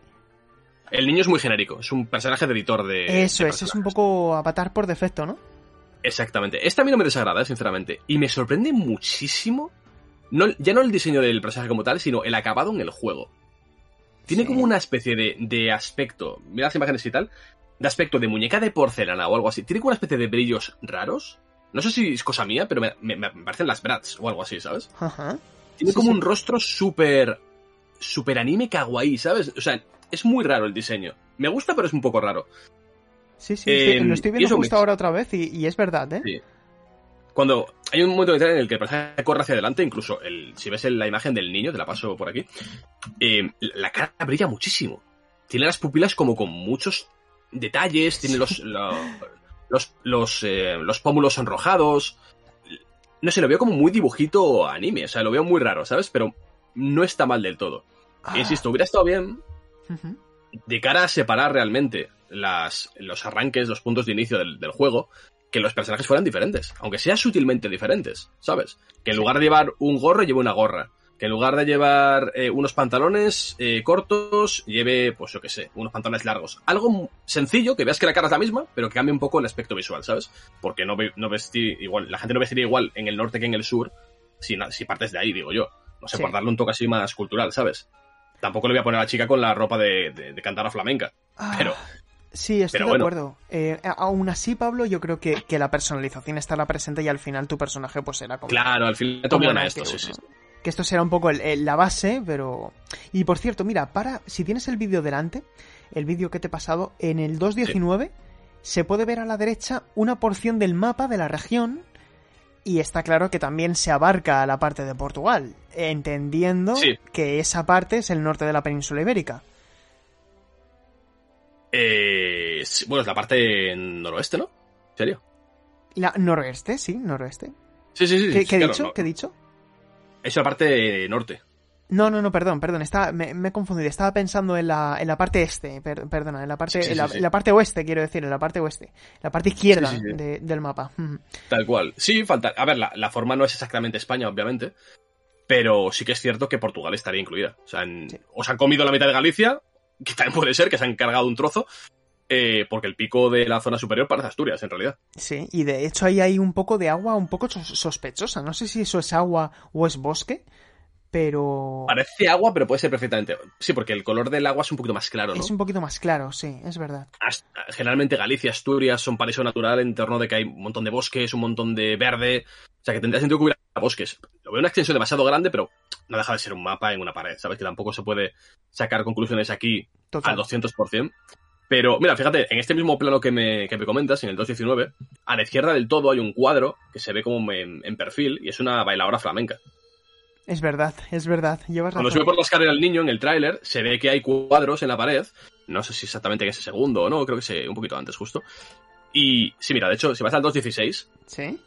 El niño es muy genérico, es un personaje de editor de. Eso es, es un poco avatar por defecto, ¿no? Exactamente. Este a mí no me desagrada, sinceramente. Y me sorprende muchísimo. No, ya no el diseño del personaje como tal, sino el acabado en el juego. Tiene como una especie de, de aspecto. Mira las imágenes y tal. De aspecto de muñeca de porcelana o algo así. Tiene como una especie de brillos raros. No sé si es cosa mía, pero me, parecen las Bratz o algo así, ¿sabes? Ajá. Tiene como un rostro súper. súper anime kawaii, ¿sabes? O sea, es muy raro el diseño. Me gusta, pero es un poco raro. Sí, sí, lo estoy viendo justo ahora otra vez y, es verdad, ¿eh? Sí. Cuando hay un momento en el que el personaje corre hacia adelante, incluso el, si ves la imagen del niño, te la paso por aquí, eh, la cara brilla muchísimo. Tiene las pupilas como con muchos detalles, tiene los, los, los, eh, los pómulos enrojados. No sé, lo veo como muy dibujito anime, o sea, lo veo muy raro, ¿sabes? Pero no está mal del todo. Ah. Insisto, hubiera estado bien de cara a separar realmente las, los arranques, los puntos de inicio del, del juego, que los personajes fueran diferentes, aunque sean sutilmente diferentes, ¿sabes? Que en lugar de llevar un gorro, lleve una gorra que en lugar de llevar eh, unos pantalones eh, cortos, lleve, pues yo qué sé, unos pantalones largos. Algo sencillo, que veas que la cara es la misma, pero que cambie un poco el aspecto visual, ¿sabes? Porque no, no vestir igual, la gente no vestiría igual en el norte que en el sur, si, si partes de ahí, digo yo. No sé, por darle un toque así más cultural, ¿sabes? Tampoco le voy a poner a la chica con la ropa de, de, cantar a flamenca, ah, pero... Sí, estoy de acuerdo. Eh, aún así, Pablo, yo creo que, que, la personalización estará presente y al final tu personaje pues será como... Claro, al final te a esto, sí, sí que esto será un poco la base, pero... Y por cierto, mira, para si tienes el vídeo delante, el vídeo que te he pasado, en el 2.19 se puede ver a la derecha una porción del mapa de la región y está claro que también se abarca la parte de Portugal, entendiendo que esa parte es el norte de la península ibérica. Eh, bueno, es la parte noroeste, ¿no? ¿En serio? La noroeste, sí, noroeste. Sí, sí, sí. ¿Qué, he dicho? ¿Qué he dicho? Es la parte norte. No, no, no, perdón, perdón, me, he confundido. Estaba pensando en la, en la parte este, perdona, en la parte, en, la, parte oeste, quiero decir, en la parte oeste, la parte izquierda del mapa. Tal cual. Sí, falta. A ver, la, forma no es exactamente España, obviamente, pero sí que es cierto que Portugal estaría incluida. O sea, os han comido la mitad de Galicia, que también puede ser, que se han cargado un trozo, eh, porque el pico de la zona superior parece Asturias, en realidad. Sí, y de hecho ahí hay un poco de agua un poco sospechosa. No sé si eso es agua o es bosque, pero... Parece agua, pero puede ser perfectamente. Sí, porque el color del agua es un poquito más claro, ¿no? Es un poquito más claro, sí, es verdad. Generalmente Galicia, Asturias son paraíso natural en torno de que hay un montón de bosques, un montón de verde. O sea, que tendría sentido que hubiera bosques. Lo veo una extensión demasiado grande, pero no deja de ser un mapa en una pared, ¿sabes? Que tampoco se puede sacar conclusiones aquí al 200%. Pero mira, fíjate, en este mismo plano que me, que me comentas, en el 219, a la izquierda del todo hay un cuadro que se ve como en, en perfil y es una bailadora flamenca. Es verdad, es verdad. Llevas Cuando sube por la escalera el niño en el tráiler, se ve que hay cuadros en la pared. No sé si exactamente en ese segundo o no, creo que sé un poquito antes justo. Y sí, mira, de hecho, si vas al 2.16, ¿Sí?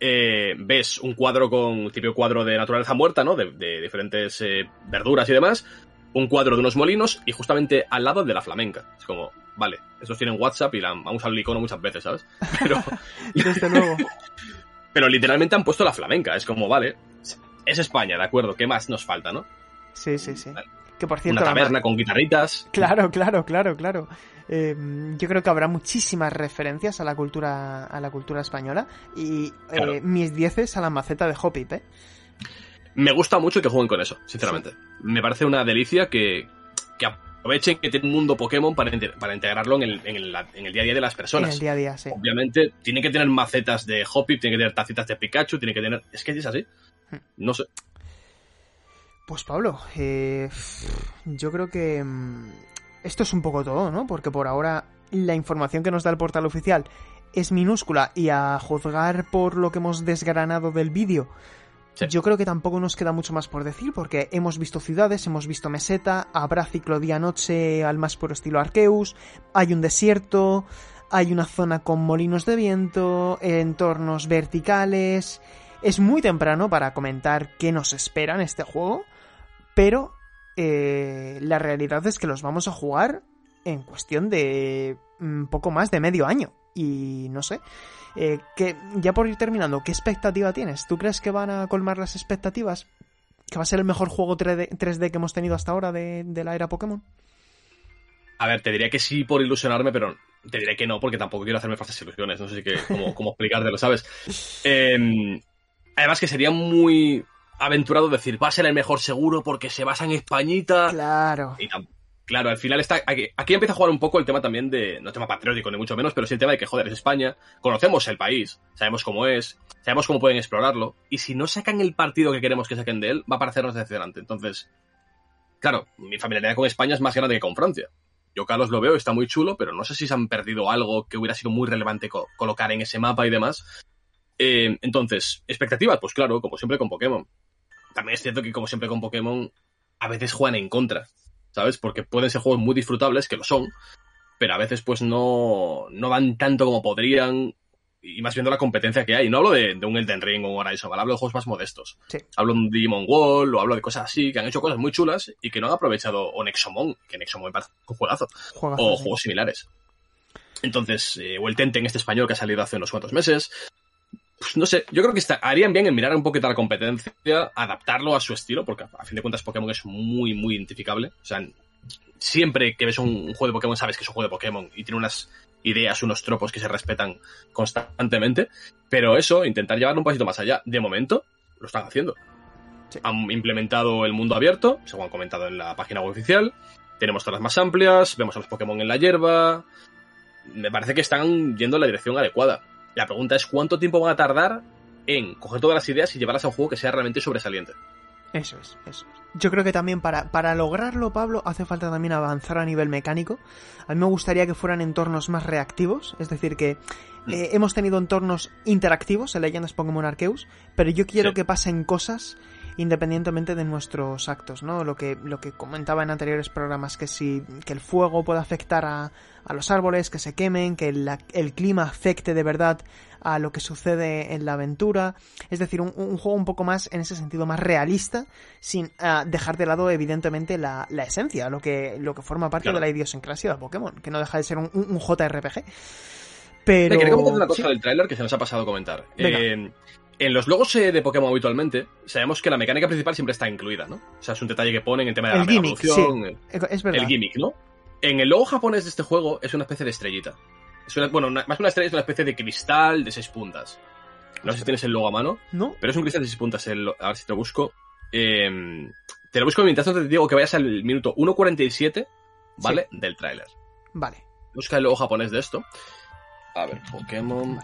eh, ves un cuadro con típico cuadro de naturaleza muerta, ¿no? De, de diferentes eh, verduras y demás. Un cuadro de unos molinos y justamente al lado de la flamenca. Es como, vale, estos tienen WhatsApp y la han usado el icono muchas veces, ¿sabes? Pero, Desde luego. pero literalmente han puesto la flamenca. Es como, vale, es España, ¿de acuerdo? ¿Qué más nos falta, no? Sí, sí, sí. Vale. Que por cierto... Una taberna con guitarritas. Claro, claro, claro, claro. Eh, yo creo que habrá muchísimas referencias a la cultura, a la cultura española y eh, mis dieces a la maceta de Hopip, ¿eh? Me gusta mucho que jueguen con eso, sinceramente. Me parece una delicia que, que aprovechen que tiene un mundo Pokémon para, para integrarlo en el, en, el, en el día a día de las En personas. el día a día, sí. Obviamente, tiene que tener macetas de Hoppip, tiene que tener tacitas de Pikachu, tiene que tener. Es que es así. Hmm. No sé. Pues Pablo, eh, yo creo que mm, esto es un poco todo, ¿no? Porque por ahora la información que nos da el portal oficial es minúscula y a juzgar por lo que hemos desgranado del vídeo, Yo creo que tampoco nos queda mucho más por decir porque hemos visto ciudades, hemos visto meseta, habrá ciclo día-noche al más puro estilo Arceus, hay un desierto, hay una zona con molinos de viento, entornos verticales... Es muy temprano para comentar qué nos espera en este juego, pero eh, la realidad es que los vamos a jugar en cuestión de un poco más de medio año. Y no sé, eh, que, ya por ir terminando, ¿qué expectativa tienes? ¿Tú crees que van a colmar las expectativas? ¿Que va a ser el mejor juego 3D, 3D que hemos tenido hasta ahora de, de la era Pokémon? A ver, te diría que sí por ilusionarme, pero te diré que no, porque tampoco quiero hacerme falsas ilusiones. No sé si que, cómo, cómo explicártelo, ¿sabes? Eh, además que sería muy aventurado decir, va a ser el mejor seguro porque se basa en Españita. Claro. Y claro, al final está. Aquí, empieza a jugar un poco el tema también de. No tema patriótico, ni mucho menos, pero sí el tema de que, joder, es España. Conocemos el país, sabemos cómo es, sabemos cómo pueden explorarlo. Y si no sacan el partido que queremos que saquen de él, va a parecernos decepcionante. Entonces, claro, mi familiaridad con España es más grande que con Francia. Yo, Carlos, lo veo, está muy chulo, pero no sé si se han perdido algo que hubiera sido muy relevante co- colocar en ese mapa y demás. Eh, entonces, expectativas, pues claro, como siempre con Pokémon. También es cierto que, como siempre con Pokémon, a veces juegan en contra. ¿Sabes? Porque pueden ser juegos muy disfrutables, que lo son, pero a veces pues no, no van tanto como podrían, y más viendo la competencia que hay. No hablo de, de un Elden Ring o un Horizon, hablo de juegos más modestos. Sí. Hablo de un Digimon Wall, o hablo de cosas así, que han hecho cosas muy chulas y que no han aprovechado, o Nexomon, que Nexomon me parece un juegazo, Juegazo, o sí. juegos similares. Entonces, eh, o el Tente en este español que ha salido hace unos cuantos meses. Pues no sé, yo creo que está- harían bien en mirar un poquito a la competencia, adaptarlo a su estilo, porque a fin de cuentas Pokémon es muy, muy identificable. O sea, siempre que ves un, juego de Pokémon sabes que es un juego de Pokémon y tiene unas ideas, unos tropos que se respetan constantemente. Pero eso, intentar llevarlo un pasito más allá. De momento, lo están haciendo. Sí. Han implementado el mundo abierto, según han comentado en la página web oficial. Tenemos zonas más amplias, vemos a los Pokémon en la hierba. Me parece que están yendo en la dirección adecuada. La pregunta es cuánto tiempo van a tardar en coger todas las ideas y llevarlas a un juego que sea realmente sobresaliente. Eso es, eso es. Yo creo que también para, para lograrlo, Pablo, hace falta también avanzar a nivel mecánico. A mí me gustaría que fueran entornos más reactivos, es decir, que Mm. eh, hemos tenido entornos interactivos en Leyendas Pokémon Arceus, pero yo quiero Sí. que pasen cosas independientemente de nuestros actos, ¿no? Lo que, lo que comentaba en anteriores programas, que si que el fuego puede afectar a, a los árboles, que se quemen, que el clima afecte de verdad a lo que sucede en la aventura. Es decir, un, un juego un poco más, en ese sentido, más realista, sin ah, dejar de lado, evidentemente, la, la esencia, lo que, lo que forma parte Claro. de la idiosincrasia de Pokémon, que no deja de ser un, un- un JRPG. Pero... Quería comentar una cosa sí, del tráiler que se nos ha pasado a comentar. Eh, en los logos eh, de Pokémon habitualmente, sabemos que la mecánica principal siempre está incluida, ¿no? O sea, es un detalle que ponen en el tema de la El gimmick, evolución, eh, es verdad. el gimmick, ¿no? En el logo japonés de este juego es una especie de estrellita. Es una- bueno, una- más que una estrella es una especie de cristal de seis puntas. No sé si tienes el logo a mano, ¿No? pero es un cristal de seis puntas. El, lo- a ver si te lo busco. Eh, te lo busco mientras tanto te digo que vayas al minuto 1.47, ¿vale? Del tráiler. Vale. Busca el logo japonés de esto. A ver, Pokémon.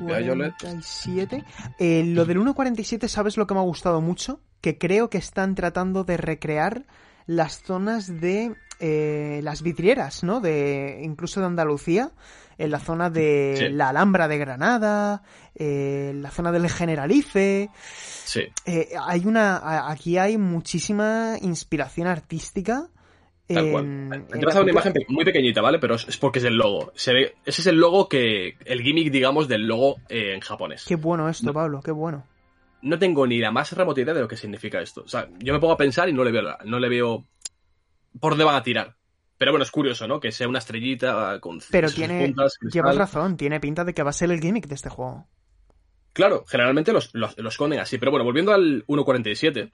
Vale, 1.47. Eh, lo del 1.47, ¿sabes lo que me ha gustado mucho? Que creo que están tratando de recrear las zonas de eh, las vidrieras, ¿no? De incluso de Andalucía, en la zona de Sí. la Alhambra de Granada, eh, en la zona del Generalife. Sí. Eh, hay una, aquí hay muchísima inspiración artística. Tal cual. en- Te vas a una imagen muy pequeñita, ¿vale? Pero es porque es el logo. Se ve, ese es el logo que. El gimmick, digamos, del logo eh, en japonés. Qué bueno esto, No. Pablo, qué bueno. No tengo ni la más remota idea de lo que significa esto. O sea, yo me pongo a pensar y no le veo, no le veo por dónde van a tirar. Pero bueno, es curioso, ¿no? Que sea una estrellita con Pero sus tiene, puntas, llevas razón, tiene pinta de que va a ser el gimmick de este juego. Claro, generalmente los, los, los esconden así. Pero bueno, volviendo al 1.47,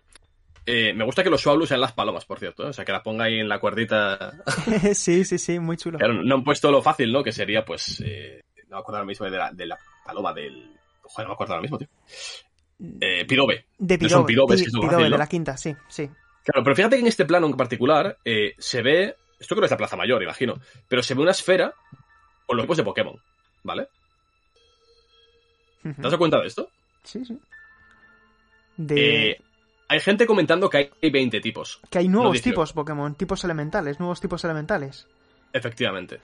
eh, me gusta que los Suablus sean las palomas, por cierto. ¿eh? O sea, que la ponga ahí en la cuerdita. sí, sí, sí, muy chulo. No han puesto lo fácil, ¿no? Que sería, pues. eh, no me acuerdo ahora mismo de la, de la paloma del. Joder, no me acuerdo ahora mismo, tío. Eh, Pirobe. de no son Pirobe, pirobes, Pi- que Pirobe, de la quinta, sí, sí. Claro, pero fíjate que en este plano en particular se ve. Esto creo que es la Plaza Mayor, imagino. Pero se ve una esfera con los tipos de Pokémon. ¿Vale? ¿Te has dado cuenta de esto? Sí, sí. De... Hay gente comentando que hay 20 tipos. que hay nuevos 18. tipos Pokémon, tipos elementales, nuevos tipos elementales. Efectivamente.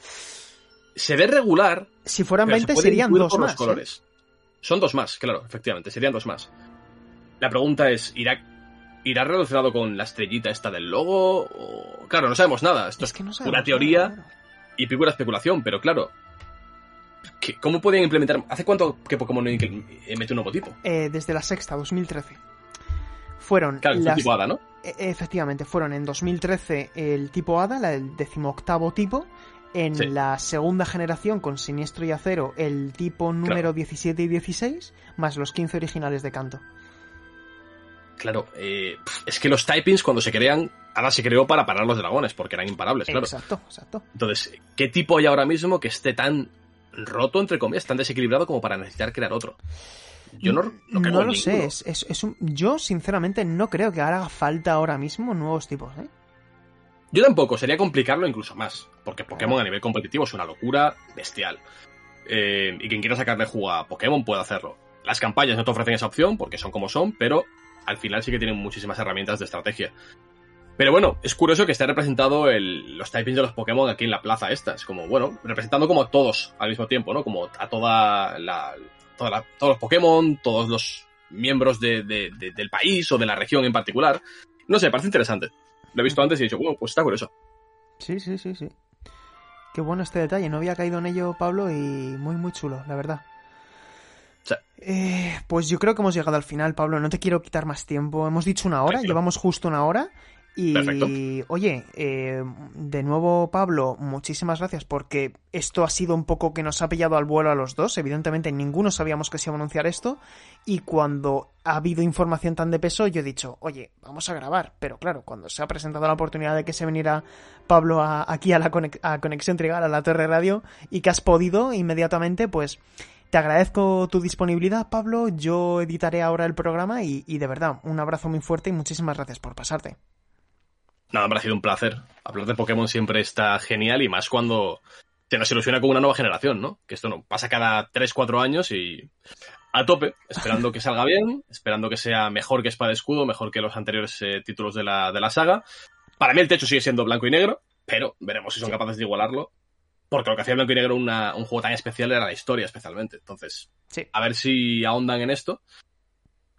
Se ve regular, Si fueran pero se 20 puede serían dos más. los ¿eh? colores. Son dos más, claro, efectivamente, serían dos más. La pregunta es, ¿irá, ¿irá relacionado con la estrellita esta del logo? O... Claro, no sabemos nada. Esto es, que no pura sabemos teoría nada, y pura especulación, pero claro. ¿qué- ¿Cómo pueden implementar? ¿Hace cuánto que Pokémon mete un nuevo tipo? Eh, desde la sexta, 2013. Fueron Claro, las... tipo hada, ¿no? E- Efectivamente, fueron en 2013 el tipo Hada, la- el decimoctavo tipo. En Sí. la segunda generación, con Siniestro y Acero, el tipo número 17 y 16, más los 15 originales de Canto. Claro, eh, es que los typings cuando se crean, ahora se creó para parar los dragones, porque eran imparables, claro. Exacto, exacto. Entonces, ¿qué tipo hay ahora mismo que esté tan roto, entre comillas, tan desequilibrado como para necesitar crear otro? Yo no, no, creo lo sé, es, es- es un- yo sinceramente no creo que haga falta ahora mismo nuevos tipos, ¿eh? Yo tampoco, sería complicarlo incluso más, porque Pokémon a nivel competitivo es una locura bestial. Eh, y quien quiera sacarle jugo a Pokémon puede hacerlo. Las campañas no te ofrecen esa opción porque son como son, pero al final sí que tienen muchísimas herramientas de estrategia. Pero bueno, es curioso que esté representado el- los typings de los Pokémon aquí en la plaza esta. Es como, bueno, representando como a todos al mismo tiempo, ¿no? Como a toda la, toda la- todos los Pokémon, todos los miembros de- de- de- del país o de la región en particular. No sé, parece interesante. Lo he visto antes y he dicho, bueno, pues está curioso. Sí, sí, sí, sí. Qué bueno este detalle, no había caído en ello Pablo y muy, muy chulo, la verdad. Sí. Eh, pues yo creo que hemos llegado al final, Pablo. No te quiero quitar más tiempo. Hemos dicho una hora, Tranquilo. llevamos justo una hora. Y oye, eh, de nuevo Pablo, muchísimas gracias porque esto ha sido un poco que nos ha pillado al vuelo a los dos. Evidentemente ninguno sabíamos que se iba a anunciar esto. Y cuando ha habido información tan de peso, yo he dicho, oye, vamos a grabar. Pero claro, cuando se ha presentado la oportunidad de que se viniera Pablo a- aquí a la a Conexión Trigal, a la Torre Radio, y que has podido inmediatamente, pues te agradezco tu disponibilidad, Pablo. Yo editaré ahora el programa y de verdad, un abrazo muy fuerte y muchísimas gracias por pasarte. Nada, me ha sido un placer. Hablar de Pokémon siempre está genial y más cuando se nos ilusiona con una nueva generación, ¿no? Que esto no pasa cada 3-4 años y a tope, esperando que salga bien, esperando que sea mejor que Espada Escudo, mejor que los anteriores eh, títulos de la, de la saga. Para mí el techo sigue siendo blanco y negro, pero veremos si son capaces de igualarlo. Porque lo que hacía blanco y negro una- un juego tan especial era la historia, especialmente. Entonces, Sí. a ver si ahondan en esto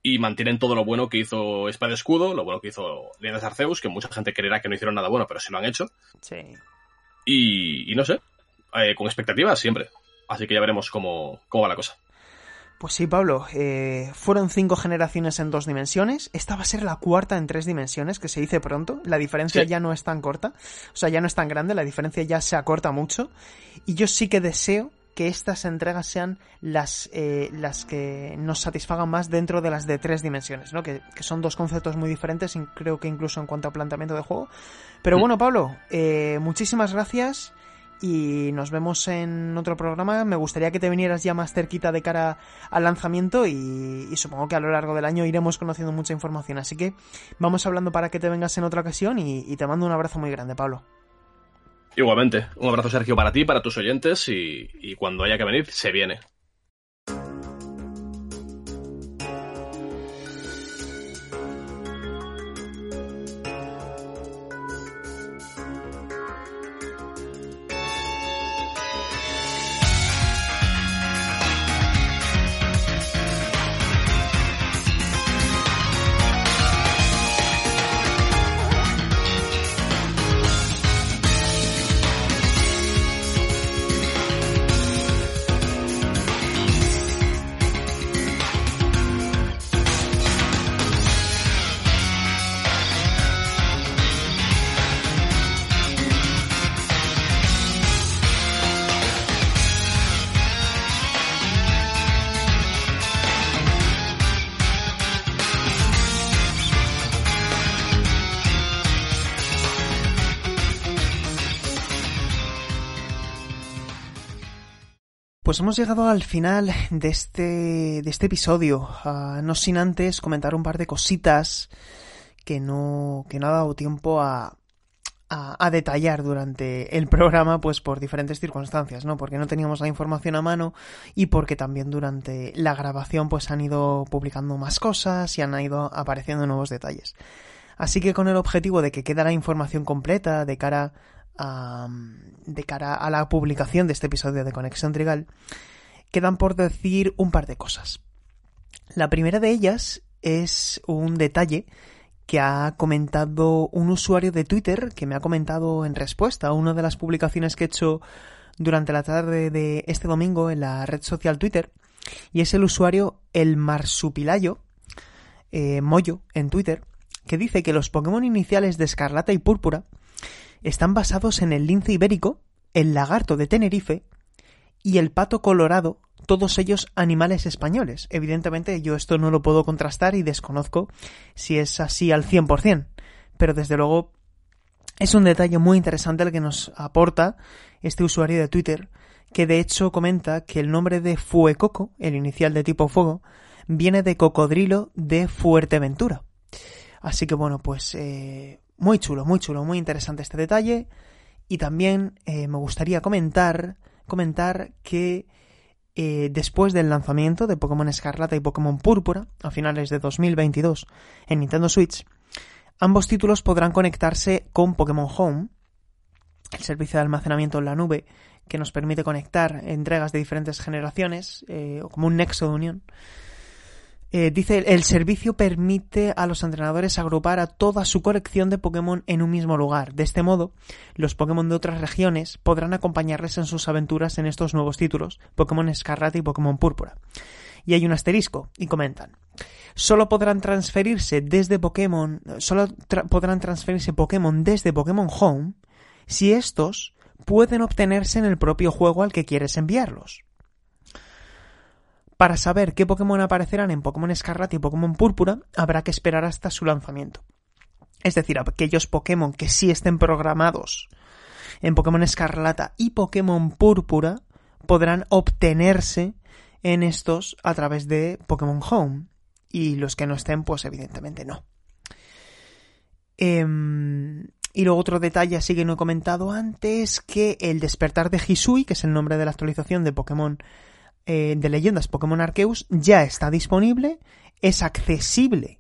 y mantienen todo lo bueno que hizo Espada y Escudo, lo bueno que hizo Leyendas Arceus, que mucha gente creerá que no hicieron nada bueno, pero sí lo han hecho. Sí. Y, y no sé, eh, con expectativas siempre. Así que ya veremos cómo, cómo va la cosa. Pues sí, Pablo, eh, fueron cinco generaciones en dos dimensiones. Esta va a ser la cuarta en tres dimensiones, que se dice pronto. La diferencia Sí. ya no es tan corta, o sea, ya no es tan grande, la diferencia ya se acorta mucho. Y yo sí que deseo que estas entregas sean las, eh, las que nos satisfagan más dentro de las de tres dimensiones, ¿no? Que, que son dos conceptos muy diferentes, y creo que incluso en cuanto a planteamiento de juego. Pero Mm. bueno, Pablo, eh, muchísimas gracias. y nos vemos en otro programa. Me gustaría que te vinieras ya más cerquita de cara al lanzamiento y, supongo que a lo largo del año iremos conociendo mucha información. Así que vamos hablando para que te vengas en otra ocasión y, te mando un abrazo muy grande, Pablo. Igualmente, un abrazo Sergio para ti, para tus oyentes y cuando haya que venir, se viene. Pues hemos llegado al final de este, de este episodio. Ah, no sin antes comentar un par de cositas que no, que no ha dado tiempo a, a, detallar durante el programa, pues por diferentes circunstancias, ¿no? Porque no teníamos la información a mano y porque también durante la grabación pues han ido publicando más cosas y han ido apareciendo nuevos detalles. Así que con el objetivo de que quede la información completa de cara de cara a la publicación de este episodio de Conexión Trigal, quedan por decir un par de cosas. La primera de ellas es un detalle que ha comentado un usuario de Twitter que me ha comentado en respuesta a una de las publicaciones que he hecho durante la tarde de este domingo en la red social Twitter y es el usuario el marsupilayo eh, Moyo en Twitter que dice que los Pokémon iniciales de Escarlata y Púrpura están basados en el lince ibérico, el lagarto de Tenerife y el pato colorado, todos ellos animales españoles. Evidentemente yo esto no lo puedo contrastar y desconozco si es así al 100%, pero desde luego es un detalle muy interesante el que nos aporta este usuario de Twitter, que de hecho comenta que el nombre de Fuecoco, el inicial de tipo fuego, viene de cocodrilo de Fuerteventura. Así que bueno, pues eh, muy chulo, muy chulo, muy interesante este detalle. Y también eh, me gustaría comentar, comentar que eh, después del lanzamiento de Pokémon Escarlata y Pokémon Púrpura, a finales de 2022, en Nintendo Switch, ambos títulos podrán conectarse con Pokémon Home, el servicio de almacenamiento en la nube que nos permite conectar entregas de diferentes generaciones, eh, como un nexo de unión, eh, dice, el servicio permite a los entrenadores agrupar a toda su colección de Pokémon en un mismo lugar. De este modo, los Pokémon de otras regiones podrán acompañarles en sus aventuras en estos nuevos títulos, Pokémon Escarlata y Pokémon Púrpura. Y hay un asterisco, y comentan. Solo podrán transferirse desde Pokémon, solo podrán transferirse Pokémon desde Pokémon Home si estos pueden obtenerse en el propio juego al que quieres enviarlos. Para saber qué Pokémon aparecerán en Pokémon Escarlata y Pokémon Púrpura, habrá que esperar hasta su lanzamiento. Es decir, aquellos Pokémon que sí estén programados en Pokémon Escarlata y Pokémon Púrpura podrán obtenerse en estos a través de Pokémon Home. Y los que no estén, pues evidentemente no. Em, y luego otro detalle así que no he comentado antes, que el despertar de Hisui, que es el nombre de la actualización de Pokémon eh, de leyendas Pokémon Arceus ya está disponible, es accesible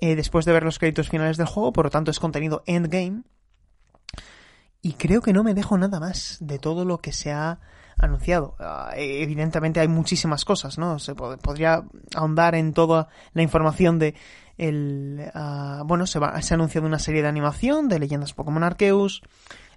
eh, después de ver los créditos finales del juego, por lo tanto es contenido endgame. Y creo que no me dejo nada más de todo lo que se ha anunciado. Ah, evidentemente hay muchísimas cosas, ¿no? Se podría ahondar en toda la información de el... Ah, bueno, se, va, se ha anunciado una serie de animación de leyendas Pokémon Arceus,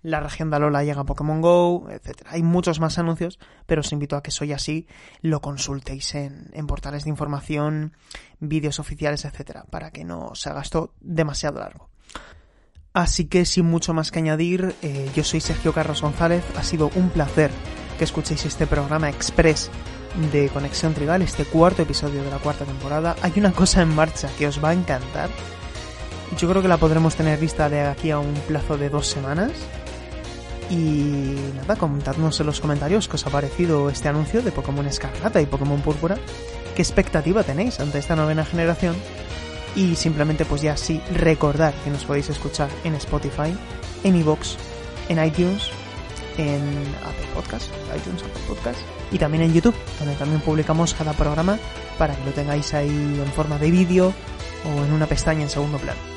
la región de Alola llega a Pokémon Go, etc. Hay muchos más anuncios, pero os invito a que soy así, lo consultéis en, portales de información, vídeos oficiales, etc. Para que no se haga esto demasiado largo. Así que sin mucho más que añadir, eh, yo soy Sergio Carlos González, ha sido un placer que escuchéis este programa express de Conexión Trigal, este cuarto episodio de la cuarta temporada. Hay una cosa en marcha que os va a encantar. Yo creo que la podremos tener lista de aquí a un plazo de dos semanas Y nada, contadnos en los comentarios qué os ha parecido este anuncio de Pokémon Escarlata y Pokémon Púrpura, qué expectativa tenéis ante esta novena generación y simplemente pues ya sí recordar que nos podéis escuchar en Spotify, en iVoox, en iTunes, en Apple Podcast, iTunes, Apple Podcast y también en YouTube, donde también publicamos cada programa para que lo tengáis ahí en forma de vídeo o en una pestaña en segundo plano.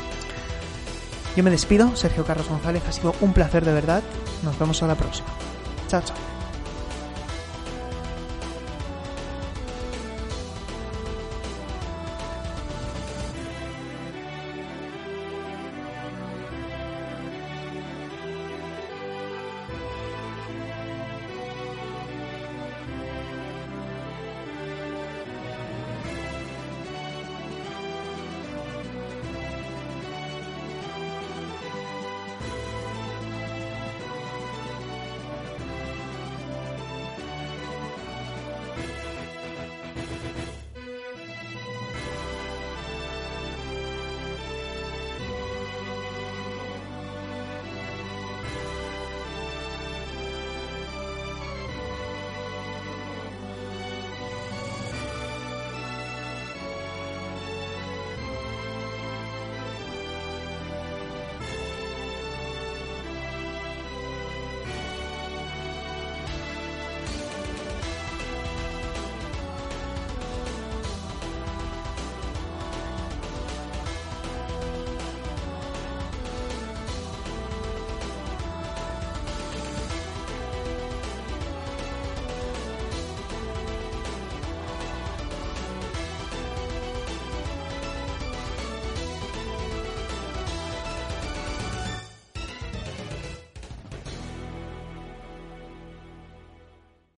Yo me despido, Sergio Carlos González, ha sido un placer de verdad. Nos vemos a la próxima. Chao, chao.